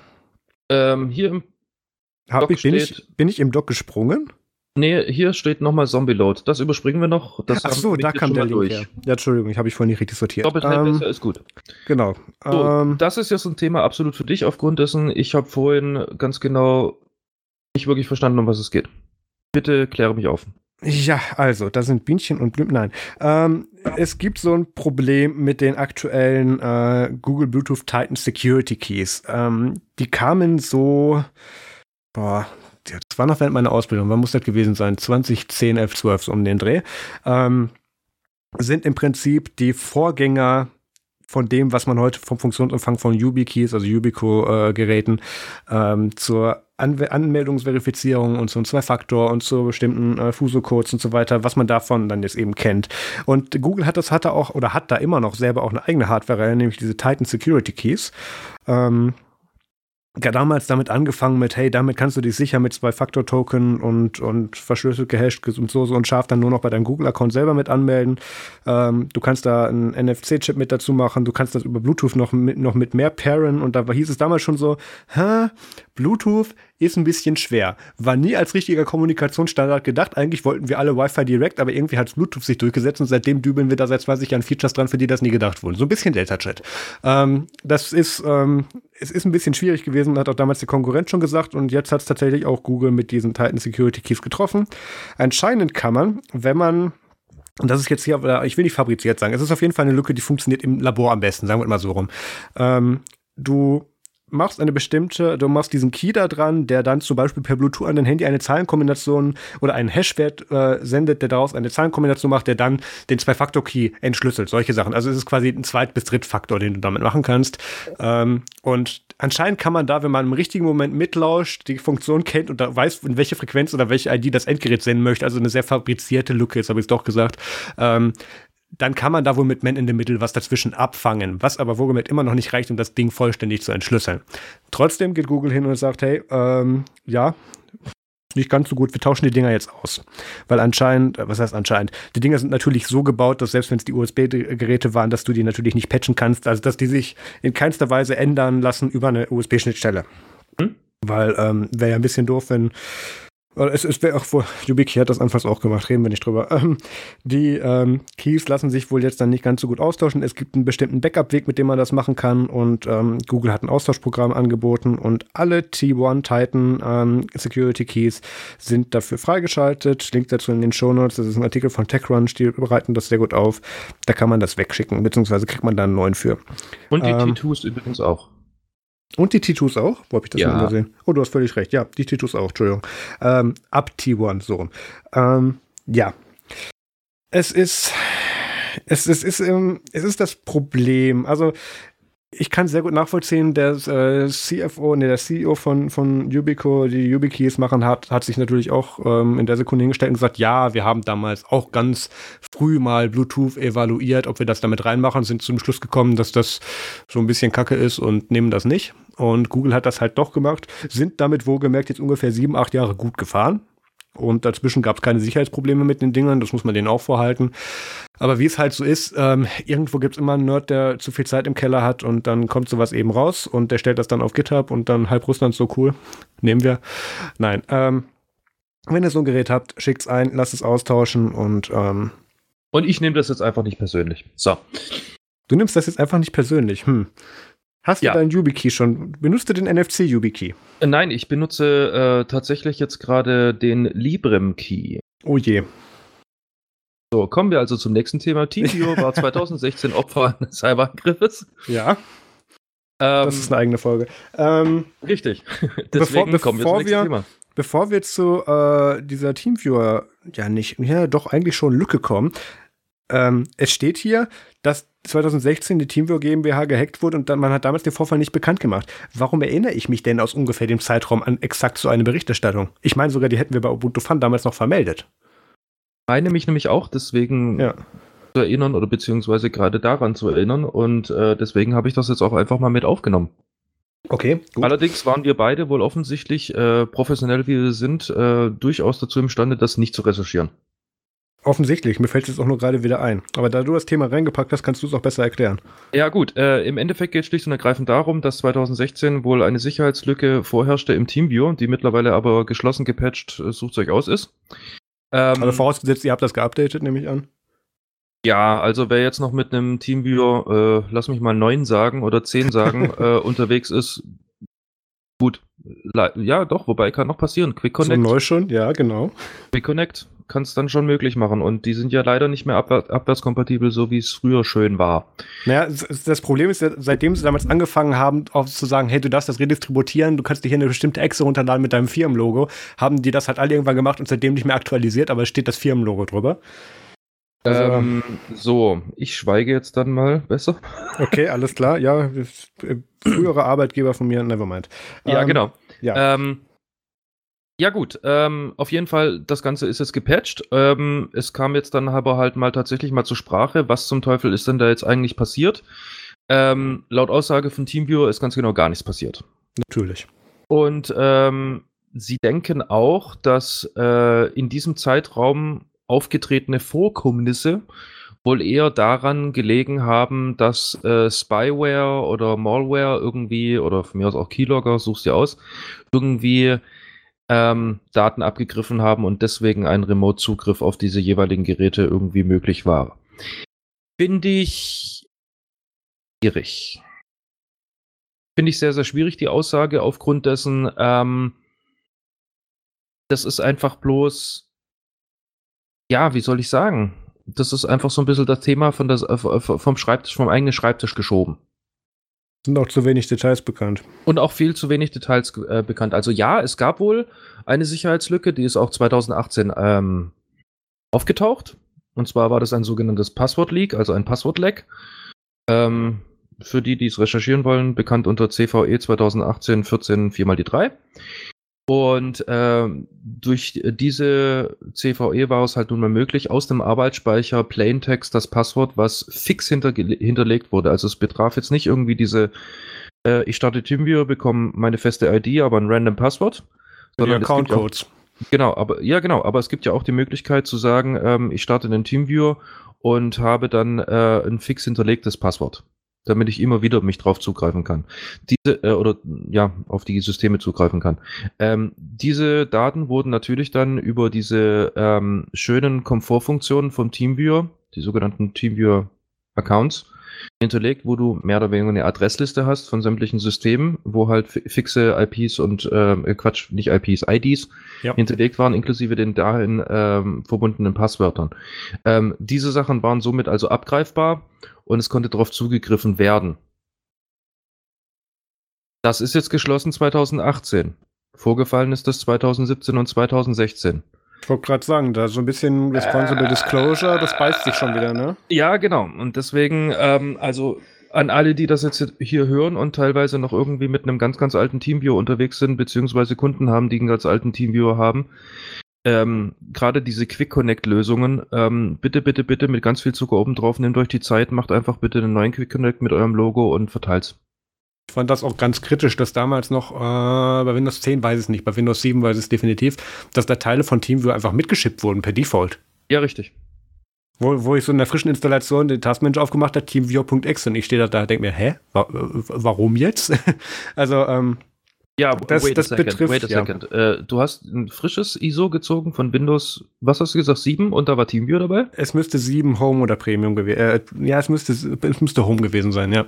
ähm, hier im Hab ich, bin, ich, bin ich im Dock gesprungen? Nee, hier steht nochmal Zombie Load. Das überspringen wir noch. Das Ach so, da kam der Link durch. Her. Ja, Entschuldigung, ich habe ich vorhin nicht richtig sortiert. Doppelt ähm, ist gut. Genau. So, ähm, das ist jetzt ein Thema absolut für dich, aufgrund dessen, ich habe vorhin ganz genau nicht wirklich verstanden, um was es geht. Bitte kläre mich auf. Ja, also, da sind Bienchen und Blüm. Nein. Ähm, es gibt so ein Problem mit den aktuellen äh, Google Bluetooth Titan Security Keys. Ähm, die kamen so, boah, das war noch während meiner Ausbildung. Wann muss das gewesen sein? 2010, 11, 12, so um den Dreh. Ähm, sind im Prinzip die Vorgänger von dem, was man heute vom Funktionsumfang von YubiKeys, also Yubico-Geräten, äh, ähm, zur an Anmeldungsverifizierung und ein Zwei-Faktor und zu bestimmten äh, Fuso-Codes und so weiter, was man davon dann jetzt eben kennt. Und Google hat das hatte auch oder hat da immer noch selber auch eine eigene Hardware, nämlich diese Titan Security Keys. Ähm, ja, damals damit angefangen mit, hey, damit kannst du dich sicher mit Zwei-Faktor-Token und, und verschlüsselt gehasht und so, so und scharf dann nur noch bei deinem Google-Account selber mit anmelden. Ähm, du kannst da einen NFC-Chip mit dazu machen, du kannst das über Bluetooth noch mit, noch mit mehr pairen. Und da hieß es damals schon so, hä, Bluetooth ist ein bisschen schwer. War nie als richtiger Kommunikationsstandard gedacht. Eigentlich wollten wir alle Wi-Fi Direct, aber irgendwie hat Bluetooth sich durchgesetzt und seitdem dübeln wir da seit 20 Jahren Features dran, für die das nie gedacht wurden. So ein bisschen Delta Chat. Ähm, das ist, ähm, es ist ein bisschen schwierig gewesen, hat auch damals die Konkurrenz schon gesagt und jetzt hat es tatsächlich auch Google mit diesen Titan Security Keys getroffen. Anscheinend kann man, wenn man und das ist jetzt hier, ich will nicht fabriziert sagen, es ist auf jeden Fall eine Lücke, die funktioniert im Labor am besten, sagen wir mal so rum. Ähm, du machst eine bestimmte, du machst diesen Key da dran, der dann zum Beispiel per Bluetooth an dein Handy eine Zahlenkombination oder einen Hashwert äh, sendet, der daraus eine Zahlenkombination macht, der dann den Zwei-Faktor-Key entschlüsselt. Solche Sachen. Also es ist quasi ein Zweit- bis Drittfaktor, den du damit machen kannst. Ähm, und anscheinend kann man da, wenn man im richtigen Moment mitlauscht, die Funktion kennt und da weiß, in welche Frequenz oder welche ID das Endgerät senden möchte, also eine sehr fabrizierte Lücke, jetzt habe ich es doch gesagt, ähm, dann kann man da wohl mit Man in the Middle was dazwischen abfangen, was aber wohlgemerkt immer noch nicht reicht, um das Ding vollständig zu entschlüsseln. Trotzdem geht Google hin und sagt, hey, ähm, ja, nicht ganz so gut, wir tauschen die Dinger jetzt aus. Weil anscheinend, äh, was heißt anscheinend, die Dinger sind natürlich so gebaut, dass selbst wenn es die USB-Geräte waren, dass du die natürlich nicht patchen kannst, also dass die sich in keinster Weise ändern lassen über eine USB-Schnittstelle. Hm? Weil ähm, wäre ja ein bisschen doof, wenn Es, es wäre auch wohl, YubiKey hat das anfangs auch gemacht, reden wir nicht drüber. Ähm, die ähm, Keys lassen sich wohl jetzt dann nicht ganz so gut austauschen. Es gibt einen bestimmten Backup-Weg, mit dem man das machen kann und ähm, Google hat ein Austauschprogramm angeboten und alle T1 Titan ähm, Security Keys sind dafür freigeschaltet. Link dazu in den Show Notes. Das ist ein Artikel von TechCrunch, die bereiten das sehr gut auf. Da kann man das wegschicken, beziehungsweise kriegt man da einen neuen für. Und die ähm, T2s übrigens auch. Und die T2s auch? Wo habe ich das ja. gesehen? Oh, du hast völlig recht. Ja, die T2s auch, Entschuldigung. Ähm, ab T1, so. Ähm, ja. Es ist, es, es, ist, ähm, es ist das Problem. Also, ich kann sehr gut nachvollziehen, der äh, CFO, nee, der CEO von, von Yubico, die YubiKeys machen hat, hat sich natürlich auch ähm, in der Sekunde hingestellt und gesagt, ja, wir haben damals auch ganz früh mal Bluetooth evaluiert, ob wir das damit reinmachen, sind zum Schluss gekommen, dass das so ein bisschen kacke ist und nehmen das nicht. Und Google hat das halt doch gemacht, sind damit wohlgemerkt jetzt ungefähr sieben, acht Jahre gut gefahren. Und dazwischen gab es keine Sicherheitsprobleme mit den Dingern, das muss man denen auch vorhalten. Aber wie es halt so ist, ähm, irgendwo gibt es immer einen Nerd, der zu viel Zeit im Keller hat und dann kommt sowas eben raus und der stellt das dann auf GitHub und dann halb Russland so cool. Nehmen wir. Nein. Ähm, wenn ihr so ein Gerät habt, schickt's ein, lasst es austauschen und ähm, Und ich nehme das jetzt einfach nicht persönlich. So. Du nimmst das jetzt einfach nicht persönlich. Hm. Hast ja. du deinen YubiKey schon? Benutzt du den NFC YubiKey? Äh, nein, ich benutze äh, tatsächlich jetzt gerade den Librem Key. Oh je. So, kommen wir also zum nächsten Thema. TeamViewer war 2016 Opfer eines Cyberangriffes. Ja. Ähm, das ist eine eigene Folge. Ähm, richtig. Deswegen bevor, kommen wir zum nächsten wir, Thema. Bevor wir zu äh, dieser Teamviewer, ja nicht, ja doch eigentlich schon Lücke kommen, ähm, es steht hier, dass 2016 die Teamviewer GmbH gehackt wurde und dann, man hat damals den Vorfall nicht bekannt gemacht. Warum erinnere ich mich denn aus ungefähr dem Zeitraum an exakt so eine Berichterstattung? Ich meine sogar, die hätten wir bei Ubuntu Fun damals noch vermeldet. Ich meine mich nämlich auch deswegen ja. zu erinnern oder beziehungsweise gerade daran zu erinnern und äh, deswegen habe ich das jetzt auch einfach mal mit aufgenommen. Okay. Gut. Allerdings waren wir beide wohl offensichtlich, äh, professionell wie wir sind, äh, durchaus dazu imstande, das nicht zu recherchieren. Offensichtlich, mir fällt es jetzt auch nur gerade wieder ein. Aber da du das Thema reingepackt hast, kannst du es auch besser erklären. Ja, gut. Äh, Im Endeffekt geht es schlicht und ergreifend darum, dass 2016 wohl eine Sicherheitslücke vorherrschte im TeamViewer, die mittlerweile aber geschlossen gepatcht, äh, sucht euch aus ist. Ähm, also vorausgesetzt, ihr habt das geupdatet, nehme ich an. Ja, also wer jetzt noch mit einem Teamviewer, äh, lass mich mal neun sagen oder zehn sagen, äh, unterwegs ist, gut. Ja, doch, wobei kann noch passieren. Quick Connect. So neu schon, ja, genau. Quick Connect kann es dann schon möglich machen. Und die sind ja leider nicht mehr abwär abwärtskompatibel, so wie es früher schön war. Naja, das Problem ist, seitdem sie damals angefangen haben, auch zu sagen, hey, du darfst das redistributieren, du kannst dir hier eine bestimmte Exe runterladen mit deinem Firmenlogo, haben die das halt alle irgendwann gemacht und seitdem nicht mehr aktualisiert, aber es steht das Firmenlogo drüber. Also, ähm, so, ich schweige jetzt dann mal besser. Okay, alles klar. Ja, äh, frühere Arbeitgeber von mir, nevermind. Ja, ähm, genau. Ja. Ähm, ja, gut. Ähm, auf jeden Fall, das Ganze ist jetzt gepatcht. Ähm, es kam jetzt dann aber halt mal tatsächlich mal zur Sprache. Was zum Teufel ist denn da jetzt eigentlich passiert? Ähm, laut Aussage von TeamViewer ist ganz genau gar nichts passiert. Natürlich. Und ähm, sie denken auch, dass äh, in diesem Zeitraum aufgetretene Vorkommnisse wohl eher daran gelegen haben, dass äh, Spyware oder Malware irgendwie, oder von mir aus auch Keylogger, suchst dir aus, irgendwie ähm, Daten abgegriffen haben und deswegen ein Remote-Zugriff auf diese jeweiligen Geräte irgendwie möglich war. Finde ich schwierig. Finde ich sehr, sehr schwierig, die Aussage, aufgrund dessen, ähm, das ist einfach bloß, ja, wie soll ich sagen? Das ist einfach so ein bisschen das Thema von das, äh, vom Schreibtisch, vom eigenen Schreibtisch geschoben. Sind auch zu wenig Details bekannt. Und auch viel zu wenig Details äh, bekannt. Also ja, es gab wohl eine Sicherheitslücke, die ist auch 2018 ähm, aufgetaucht. Und zwar war das ein sogenanntes Passwort-Leak, also ein Passwort-Leck. Ähm, für die, die es recherchieren wollen, bekannt unter CVE 2018 14 4 mal die 3. Und äh, durch diese CVE war es halt nun mal möglich, aus dem Arbeitsspeicher Plaintext das Passwort, was fix hinter, hinterlegt wurde. Also es betraf jetzt nicht irgendwie diese, äh, ich starte TeamViewer, bekomme meine feste ID, aber ein random Passwort. Sondern Account Codes. Genau, aber ja, genau, aber es gibt ja auch die Möglichkeit zu sagen, ähm, ich starte den TeamViewer und habe dann äh, ein fix hinterlegtes Passwort. Damit ich immer wieder mich drauf zugreifen kann. Diese, äh, oder ja, auf die Systeme zugreifen kann. Ähm, diese Daten wurden natürlich dann über diese ähm, schönen Komfortfunktionen vom TeamViewer, die sogenannten TeamViewer Accounts, hinterlegt, wo du mehr oder weniger eine Adressliste hast von sämtlichen Systemen, wo halt fixe IPs und äh, Quatsch, nicht IPs, IDs ja. hinterlegt waren, inklusive den dahin ähm, verbundenen Passwörtern. Ähm, diese Sachen waren somit also abgreifbar und es konnte darauf zugegriffen werden. Das ist jetzt geschlossen 2018. Vorgefallen ist das 2017 und 2016. Ich wollte gerade sagen, da so ein bisschen Responsible äh, Disclosure, das beißt sich schon wieder, ne? Ja, genau. Und deswegen, ähm, also an alle, die das jetzt hier hören und teilweise noch irgendwie mit einem ganz, ganz alten Teamviewer unterwegs sind, beziehungsweise Kunden haben, die einen ganz alten Teamviewer haben, ähm, gerade diese Quick Connect Lösungen, ähm, bitte, bitte, bitte mit ganz viel Zucker oben drauf, nehmt euch die Zeit, macht einfach bitte einen neuen Quick Connect mit eurem Logo und verteilt's. Fand das auch ganz kritisch, dass damals noch, äh, bei Windows 10 weiß ich es nicht, bei Windows 7 weiß ich es definitiv, dass da Teile von TeamViewer einfach mitgeschippt wurden per Default. Ja, richtig. Wo, wo ich so in der frischen Installation den Taskmanager aufgemacht habe, TeamViewer.exe und ich stehe da, da denke mir, hä? Wa warum jetzt? also, ähm, ja, das, wait das a second, betrifft, wait a second. Ja. Äh, du hast ein frisches ISO gezogen von Windows, was hast du gesagt, 7 und da war TeamViewer dabei? Es müsste 7 Home oder Premium gewesen äh, Ja, es müsste, es müsste Home gewesen sein, ja.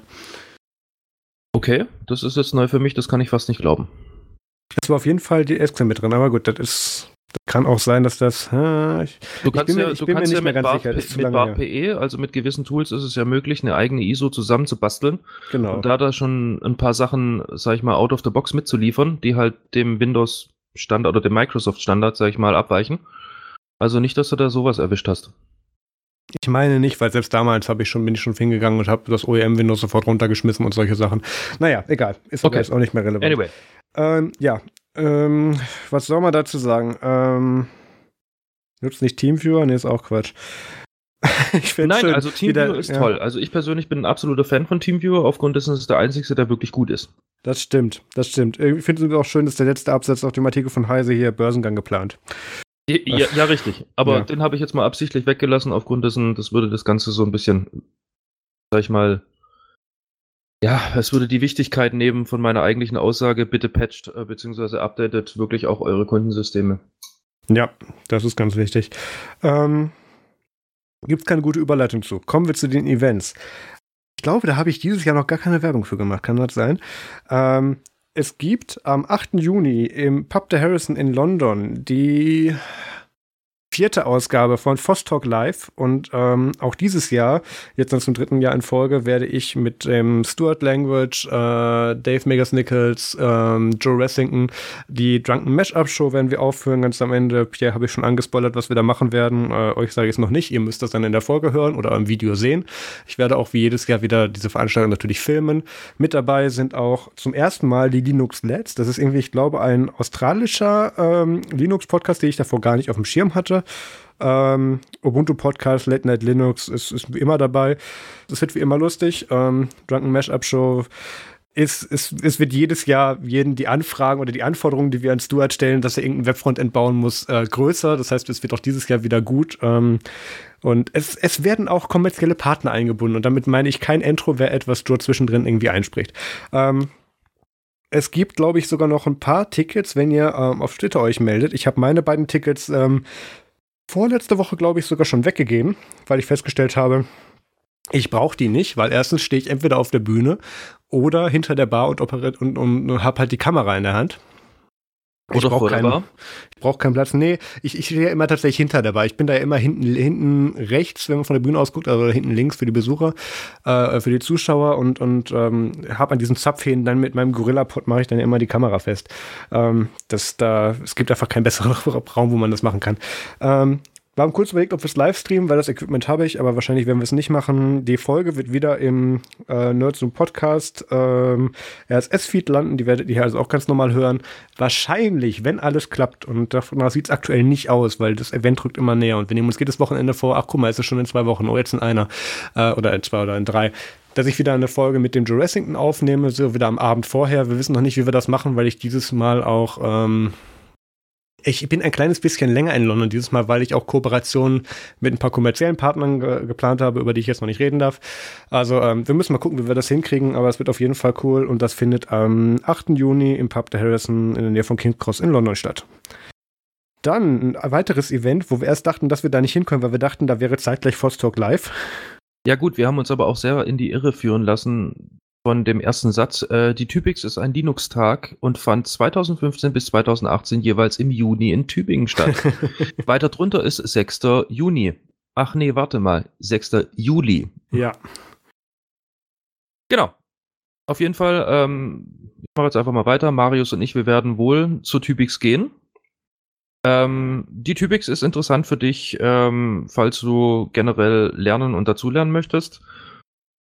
Okay, das ist jetzt neu für mich, das kann ich fast nicht glauben. Es war auf jeden Fall die SQL mit drin, aber gut, das ist. Das kann auch sein, dass das. Äh, ich, du kannst ich bin, ja, ich du bin kannst mir nicht ja mit, Bar, sicher, mit BARPE, also mit gewissen Tools ist es ja möglich, eine eigene ISO zusammenzubasteln. Genau. Und da da schon ein paar Sachen, sag ich mal, out of the box mitzuliefern, die halt dem Windows Standard oder dem Microsoft Standard, sag ich mal, abweichen. Also nicht, dass du da sowas erwischt hast. Ich meine nicht, weil selbst damals habe ich schon, bin ich schon hingegangen und habe das OEM-Windows sofort runtergeschmissen und solche Sachen. Naja, egal. Ist okay. jetzt auch nicht mehr relevant. Anyway. Ähm, ja, ähm, was soll man dazu sagen? Ähm, nutzt nicht Teamviewer? Nee, ist auch Quatsch. ich Nein, schön, also Teamviewer wieder, ist ja. toll. Also ich persönlich bin ein absoluter Fan von Teamviewer, aufgrund dessen ist es der einzige, der wirklich gut ist. Das stimmt, das stimmt. Ich finde es auch schön, dass der letzte Absatz auf dem Artikel von Heise hier Börsengang geplant. Ja, ja, richtig. Aber ja. den habe ich jetzt mal absichtlich weggelassen, aufgrund dessen, das würde das Ganze so ein bisschen, sag ich mal, ja, es würde die Wichtigkeit nehmen von meiner eigentlichen Aussage, bitte patcht äh, bzw. updatet wirklich auch eure Kundensysteme. Ja, das ist ganz wichtig. Ähm, Gibt es keine gute Überleitung zu. Kommen wir zu den Events. Ich glaube, da habe ich dieses Jahr noch gar keine Werbung für gemacht. Kann das sein? Ähm, es gibt am 8. Juni im Pub der Harrison in London die vierte Ausgabe von Talk Live und ähm, auch dieses Jahr, jetzt dann zum dritten Jahr in Folge, werde ich mit dem Stuart Language, äh, Dave Megas Nichols, ähm, Joe Ressington die Drunken Mashup Show werden wir aufführen, ganz am Ende. Pierre habe ich schon angespoilert, was wir da machen werden. Äh, euch sage ich es noch nicht, ihr müsst das dann in der Folge hören oder im Video sehen. Ich werde auch wie jedes Jahr wieder diese Veranstaltung natürlich filmen. Mit dabei sind auch zum ersten Mal die Linux Lets. Das ist irgendwie, ich glaube, ein australischer ähm, Linux-Podcast, den ich davor gar nicht auf dem Schirm hatte. Ähm, Ubuntu Podcast, Late Night Linux ist, ist immer dabei. Das wird wie immer lustig. Ähm, Drunken Mashup Show ist, ist, es wird jedes Jahr jeden die Anfragen oder die Anforderungen, die wir an Stuart stellen, dass er irgendein Webfrontend bauen muss, äh, größer. Das heißt, es wird auch dieses Jahr wieder gut. Ähm, und es, es werden auch kommerzielle Partner eingebunden. Und damit meine ich kein Intro, wer etwas Stuart zwischendrin irgendwie einspricht. Ähm, es gibt, glaube ich, sogar noch ein paar Tickets, wenn ihr ähm, auf Twitter euch meldet. Ich habe meine beiden Tickets ähm, vorletzte Woche, glaube ich, sogar schon weggegeben, weil ich festgestellt habe, ich brauche die nicht, weil erstens stehe ich entweder auf der Bühne oder hinter der Bar und, operiert und, und, und habe halt die Kamera in der Hand. Ich brauche keinen, ich brauch keinen Platz. Nee, ich, ich stehe ja immer tatsächlich hinter dabei. Ich bin da ja immer hinten, hinten rechts, wenn man von der Bühne aus guckt, also hinten links für die Besucher, äh, für die Zuschauer und, und ähm, habe an diesen Zapfhähnen dann mit meinem Gorilla-Pod mache ich dann immer die Kamera fest. Ähm, das, da, es gibt einfach keinen besseren Raum, wo man das machen kann. Ähm, wir haben kurz überlegt, ob wir es live streamen, weil das Equipment habe ich, aber wahrscheinlich werden wir es nicht machen. Die Folge wird wieder im äh, Nerds und Podcast ähm, RSS-Feed landen. Die werdet ihr also auch ganz normal hören. Wahrscheinlich, wenn alles klappt. Und davon sieht es aktuell nicht aus, weil das Event rückt immer näher. Und wir nehmen uns jedes Wochenende vor, ach guck mal, ist es schon in zwei Wochen, oh, jetzt in einer. Äh, oder in zwei oder in drei dass ich wieder eine Folge mit dem Joe aufnehme, so wieder am Abend vorher. Wir wissen noch nicht, wie wir das machen, weil ich dieses Mal auch ähm, ich bin ein kleines bisschen länger in London dieses Mal, weil ich auch Kooperationen mit ein paar kommerziellen Partnern ge geplant habe, über die ich jetzt noch nicht reden darf. Also ähm, wir müssen mal gucken, wie wir das hinkriegen, aber es wird auf jeden Fall cool und das findet am 8. Juni im Pub der Harrison in der Nähe von King's Cross in London statt. Dann ein weiteres Event, wo wir erst dachten, dass wir da nicht hinkommen, weil wir dachten, da wäre zeitgleich Talk Live. Ja gut, wir haben uns aber auch sehr in die Irre führen lassen von dem ersten Satz. Äh, die Typix ist ein Linux-Tag und fand 2015 bis 2018 jeweils im Juni in Tübingen statt. Weiter drunter ist 6. Juni. Ach nee, warte mal. 6. Juli. Ja. Genau. Auf jeden Fall, ähm, ich mache jetzt einfach mal weiter. Marius und ich, wir werden wohl zur Typix gehen. Ähm, die Typix ist interessant für dich, ähm, falls du generell lernen und dazulernen möchtest.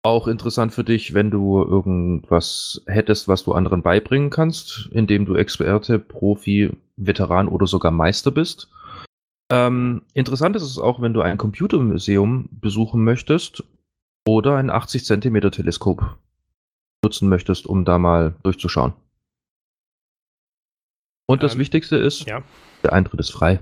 Auch interessant für dich, wenn du irgendwas hättest, was du anderen beibringen kannst, indem du Experte, Profi, Veteran oder sogar Meister bist. Ähm, interessant ist es auch, wenn du ein Computermuseum besuchen möchtest oder ein 80 cm Teleskop nutzen möchtest, um da mal durchzuschauen. Und das Ähm, Wichtigste ist, Ja. der Eintritt ist frei.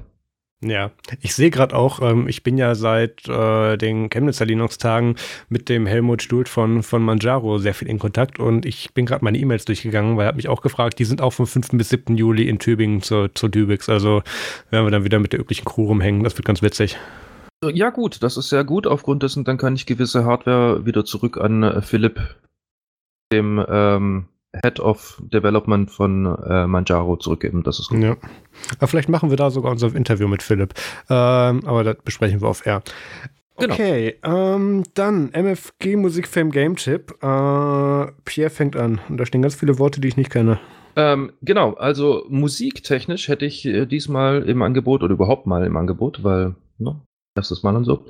Ja, ich sehe gerade auch, ähm, ich bin ja seit äh, den Chemnitzer Linux-Tagen mit dem Helmut Stult von, von Manjaro sehr viel in Kontakt und ich bin gerade meine E-Mails durchgegangen, weil er hat mich auch gefragt, die sind auch vom 5. bis 7. Juli in Tübingen zur, zur Tübix. Also werden wir dann wieder mit der üblichen Crew rumhängen. Das wird ganz witzig. Ja, gut, das ist sehr gut. Aufgrund dessen, dann kann ich gewisse Hardware wieder zurück an äh, Philipp, dem ähm, Head of Development von äh, Manjaro, zurückgeben. Das ist gut. Ja. Aber vielleicht machen wir da sogar unser Interview mit Philipp. Ähm, aber das besprechen wir auf Air. Genau. Okay, ähm, dann MFG Musikfilm Game Tip. Äh, Pierre fängt an. Und da stehen ganz viele Worte, die ich nicht kenne. Ähm, genau, also musiktechnisch hätte ich äh, diesmal im Angebot oder überhaupt mal im Angebot, weil, ne, erstes Mal und so,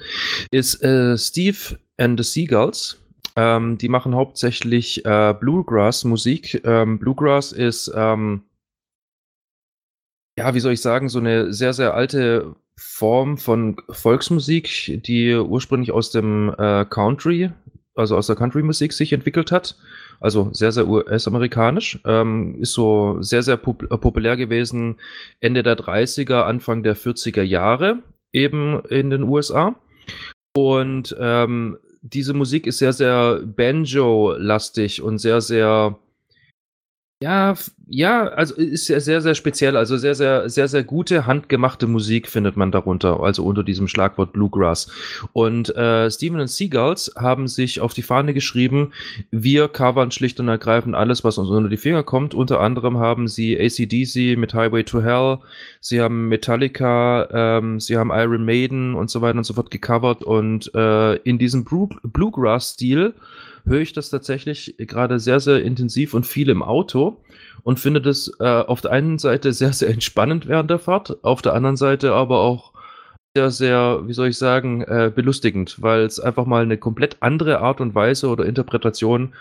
ist äh, Steve and the Seagulls. Ähm, die machen hauptsächlich äh, Bluegrass-Musik. Ähm, Bluegrass ist, ähm, ja, wie soll ich sagen, so eine sehr, sehr alte Form von Volksmusik, die ursprünglich aus dem äh, Country, also aus der Country-Musik sich entwickelt hat. Also sehr, sehr US-amerikanisch. Ähm, ist so sehr, sehr pop äh, populär gewesen Ende der 30er, Anfang der 40er Jahre, eben in den USA. Und ähm, diese Musik ist sehr, sehr Banjo-lastig und sehr, sehr ja, ja, also ist ja sehr, sehr speziell. Also sehr, sehr, sehr, sehr gute handgemachte Musik findet man darunter, also unter diesem Schlagwort Bluegrass. Und äh, Steven und Seagulls haben sich auf die Fahne geschrieben, wir covern schlicht und ergreifend alles, was uns unter die Finger kommt. Unter anderem haben sie ACDC mit Highway to Hell, sie haben Metallica, ähm, sie haben Iron Maiden und so weiter und so fort gecovert. Und äh, in diesem Blu Bluegrass-Stil höre ich das tatsächlich gerade sehr, sehr intensiv und viel im Auto und finde das äh, auf der einen Seite sehr, sehr entspannend während der Fahrt, auf der anderen Seite aber auch sehr, sehr, wie soll ich sagen, äh, belustigend, weil es einfach mal eine komplett andere Art und Weise oder Interpretation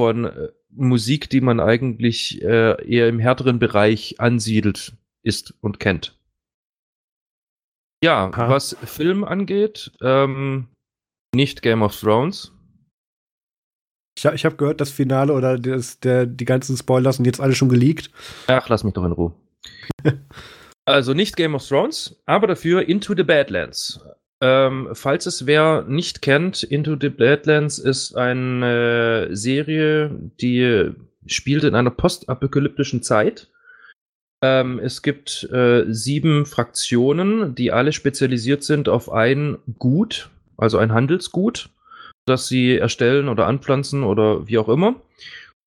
von äh, Musik, die man eigentlich äh, eher im härteren Bereich ansiedelt, ist und kennt. Ja, Aha. was Film angeht, ähm, nicht Game of Thrones. Ich, ich habe gehört, das Finale oder das, der, die ganzen Spoilers sind jetzt alle schon geleakt. Ach, lass mich doch in Ruhe. also nicht Game of Thrones, aber dafür Into the Badlands. Ähm, falls es wer nicht kennt, Into the Badlands ist eine Serie, die spielt in einer postapokalyptischen Zeit. Ähm, es gibt äh, sieben Fraktionen, die alle spezialisiert sind auf ein Gut, also ein Handelsgut, das sie erstellen oder anpflanzen oder wie auch immer.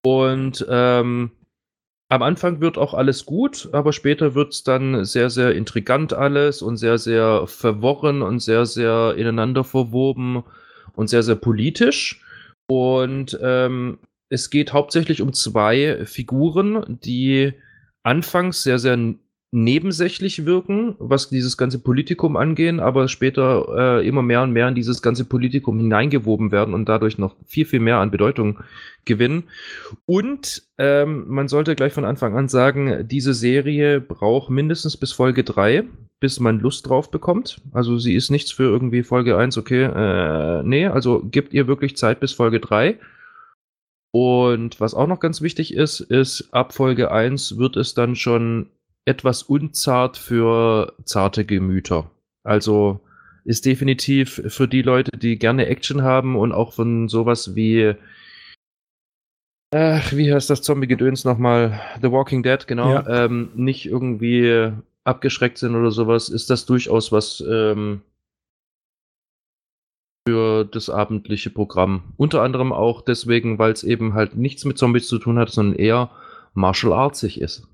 Und ähm, am Anfang wird auch alles gut, aber später wird es dann sehr, sehr intrigant alles und sehr, sehr verworren und sehr, sehr ineinander verwoben und sehr, sehr politisch. Und ähm, es geht hauptsächlich um zwei Figuren, die anfangs sehr, sehr nebensächlich wirken, was dieses ganze Politikum angehen, aber später äh, immer mehr und mehr in dieses ganze Politikum hineingewoben werden und dadurch noch viel, viel mehr an Bedeutung gewinnen. Und ähm, man sollte gleich von Anfang an sagen, diese Serie braucht mindestens bis Folge 3, bis man Lust drauf bekommt. Also sie ist nichts für irgendwie Folge 1, okay, äh, nee, also gibt ihr wirklich Zeit bis Folge 3. Und was auch noch ganz wichtig ist, ist, ab Folge 1 wird es dann schon etwas unzart für zarte Gemüter. Also ist definitiv für die Leute, die gerne Action haben und auch von sowas wie Ach, wie heißt das Zombie-Gedöns nochmal? The Walking Dead, genau. Ja. Ähm, nicht irgendwie abgeschreckt sind oder sowas, ist das durchaus was ähm, für das abendliche Programm. Unter anderem auch deswegen, weil es eben halt nichts mit Zombies zu tun hat, sondern eher martial artsig ist.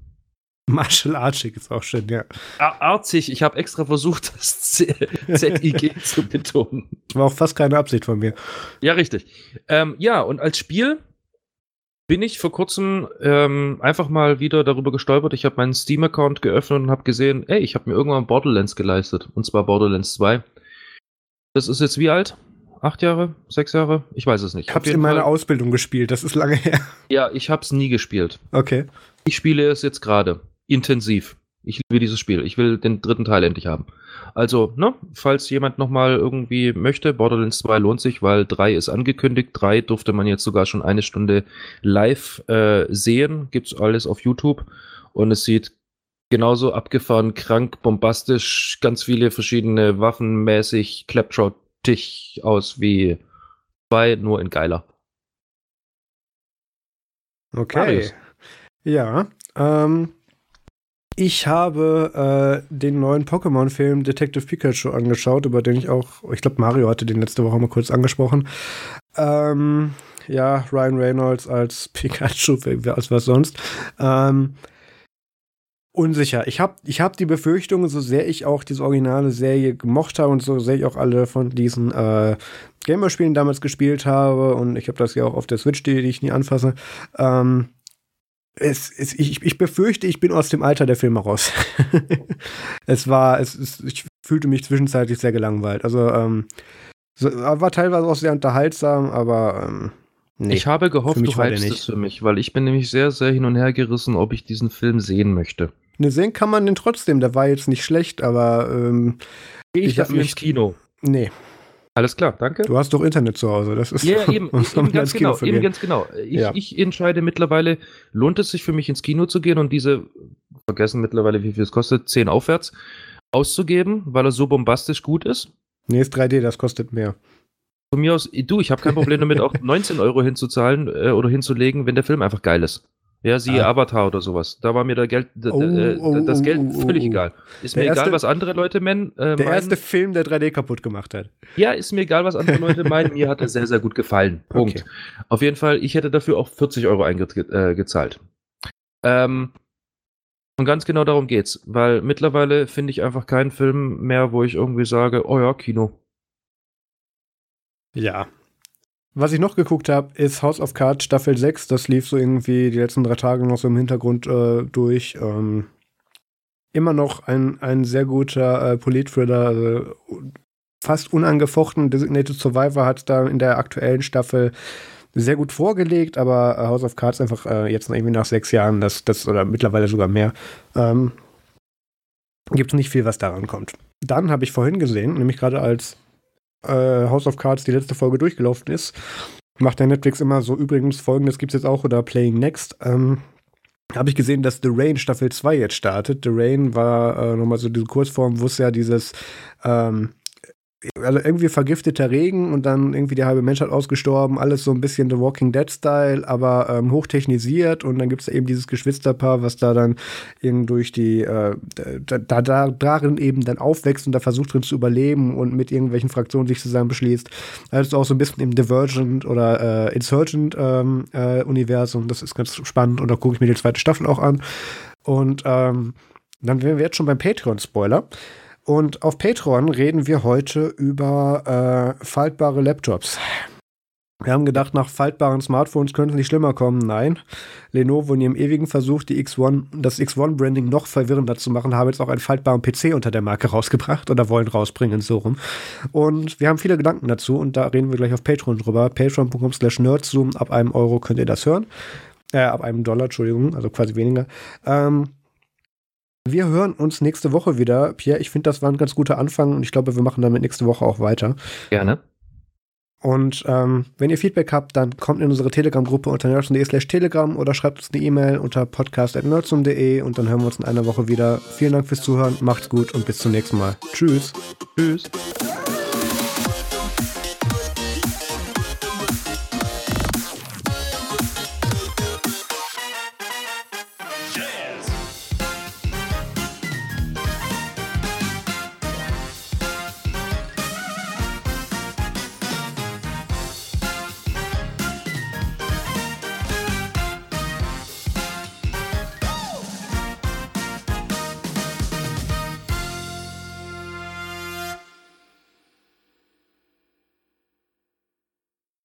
Martial Artsig ist auch schön, ja. Arzig, ich habe extra versucht, das ZIG zu betonen. Das war auch fast keine Absicht von mir. Ja, richtig. Ähm, ja, und als Spiel bin ich vor kurzem ähm, einfach mal wieder darüber gestolpert. Ich habe meinen Steam-Account geöffnet und habe gesehen, ey, ich habe mir irgendwann Borderlands geleistet. Und zwar Borderlands 2. Das ist jetzt wie alt? Acht Jahre? Sechs Jahre? Ich weiß es nicht. Ich habe es in meiner. Ausbildung gespielt. Das ist lange her. Ja, ich habe es nie gespielt. Okay. Ich spiele es jetzt gerade. Intensiv. Ich liebe dieses Spiel. Ich will den dritten Teil endlich haben. Also, ne, falls jemand nochmal irgendwie möchte, Borderlands 2 lohnt sich, weil 3 ist angekündigt. 3 durfte man jetzt sogar schon eine Stunde live äh, sehen. Gibt's alles auf YouTube. Und es sieht genauso abgefahren, krank, bombastisch, ganz viele verschiedene Waffen mäßig, Claptrot-Tich aus wie 2, nur in geiler. Okay. Marius. Ja, ähm, ich habe äh, den neuen Pokémon-Film Detective Pikachu angeschaut, über den ich auch, ich glaube, Mario hatte den letzte Woche mal kurz angesprochen. Ähm, ja, Ryan Reynolds als Pikachu, als was sonst. Ähm, unsicher. Ich habe ich hab die Befürchtung, so sehr ich auch diese originale Serie gemocht habe und so sehr ich auch alle von diesen äh, Gamer-Spielen damals gespielt habe und ich habe das ja auch auf der Switch, die, die ich nie anfasse, ähm, es, es, ich, ich befürchte, ich bin aus dem Alter der Filme raus. es war, es, es, ich fühlte mich zwischenzeitlich sehr gelangweilt. Also, ähm, so, war teilweise auch sehr unterhaltsam, aber ähm, nee, Ich habe gehofft, du hypst es für mich, weil ich bin nämlich sehr, sehr hin und her gerissen, ob ich diesen Film sehen möchte. Ne, sehen kann man den trotzdem, der war jetzt nicht schlecht, aber ähm, ich, ich dafür ins Kino? Nee, alles klar, danke. Du hast doch Internet zu Hause, das ist Ja, eben, eben ganz genau, eben ganz genau. Ich, ja. ich, entscheide mittlerweile, lohnt es sich für mich ins Kino zu gehen und diese, vergessen mittlerweile, wie viel es kostet, 10 aufwärts, auszugeben, weil er so bombastisch gut ist? Nee, ist 3D, das kostet mehr. Von mir aus, du, ich habe kein Problem damit, auch 19 Euro hinzuzahlen äh, oder hinzulegen, wenn der Film einfach geil ist. Ja, siehe ah. Avatar oder sowas. Da war mir da Geld, oh, äh, oh, das Geld oh, völlig oh, egal. Ist mir erste, egal, was andere Leute meinen. Äh, der meinen. erste Film, der 3D kaputt gemacht hat. Ja, ist mir egal, was andere Leute meinen. Mir hat er sehr, sehr gut gefallen. Punkt. Okay. Auf jeden Fall, ich hätte dafür auch 40 Euro eingezahlt. Äh, ähm, und ganz genau darum geht's, weil mittlerweile finde ich einfach keinen Film mehr, wo ich irgendwie sage, oh ja, Kino. Ja, was ich noch geguckt habe, ist House of Cards Staffel 6. Das lief so irgendwie die letzten drei Tage noch so im Hintergrund äh, durch. Ähm, immer noch ein, ein sehr guter äh, Polit-Thriller. Also fast unangefochten. Designated Survivor hat da in der aktuellen Staffel sehr gut vorgelegt, aber äh, House of Cards einfach äh, jetzt irgendwie nach sechs Jahren, das, das oder mittlerweile sogar mehr, ähm, gibt es nicht viel, was daran kommt. Dann habe ich vorhin gesehen, nämlich gerade als äh, House of Cards die letzte Folge durchgelaufen ist, macht der Netflix immer so, übrigens, folgendes gibt es jetzt auch oder Playing Next. Ähm, habe ich gesehen, dass The Rain Staffel 2 jetzt startet. The Rain war äh, nochmal so diese Kurzform, wo es ja dieses ähm, also irgendwie vergifteter Regen und dann irgendwie die halbe Menschheit ausgestorben, alles so ein bisschen The Walking Dead Style, aber ähm, hochtechnisiert und dann gibt es eben dieses Geschwisterpaar, was da dann eben durch die äh, da, da darin eben dann aufwächst und da versucht drin zu überleben und mit irgendwelchen Fraktionen sich zusammen beschließt. Also auch so ein bisschen im Divergent oder äh, Insurgent ähm, äh, das ist ganz spannend und da gucke ich mir die zweite Staffel auch an und ähm, dann wären wir jetzt schon beim Patreon Spoiler. Und auf Patreon reden wir heute über äh, faltbare Laptops. Wir haben gedacht, nach faltbaren Smartphones könnte es nicht schlimmer kommen. Nein. Lenovo in ihrem ewigen Versuch, die X1, das X1-Branding noch verwirrender zu machen, haben jetzt auch einen faltbaren PC unter der Marke rausgebracht oder wollen rausbringen, so rum. Und wir haben viele Gedanken dazu und da reden wir gleich auf Patreon drüber. Patreon.com slash nerdzoom. Ab einem Euro könnt ihr das hören. Äh, ab einem Dollar, Entschuldigung, also quasi weniger. Ähm, wir hören uns nächste Woche wieder. Pierre, ich finde, das war ein ganz guter Anfang und ich glaube, wir machen damit nächste Woche auch weiter. Gerne. Und ähm, wenn ihr Feedback habt, dann kommt in unsere Telegram-Gruppe unter nerdsum.de slash telegram oder schreibt uns eine E-Mail unter podcast.nerdsum.de und dann hören wir uns in einer Woche wieder. Vielen Dank fürs Zuhören, macht's gut und bis zum nächsten Mal. Tschüss. Tschüss.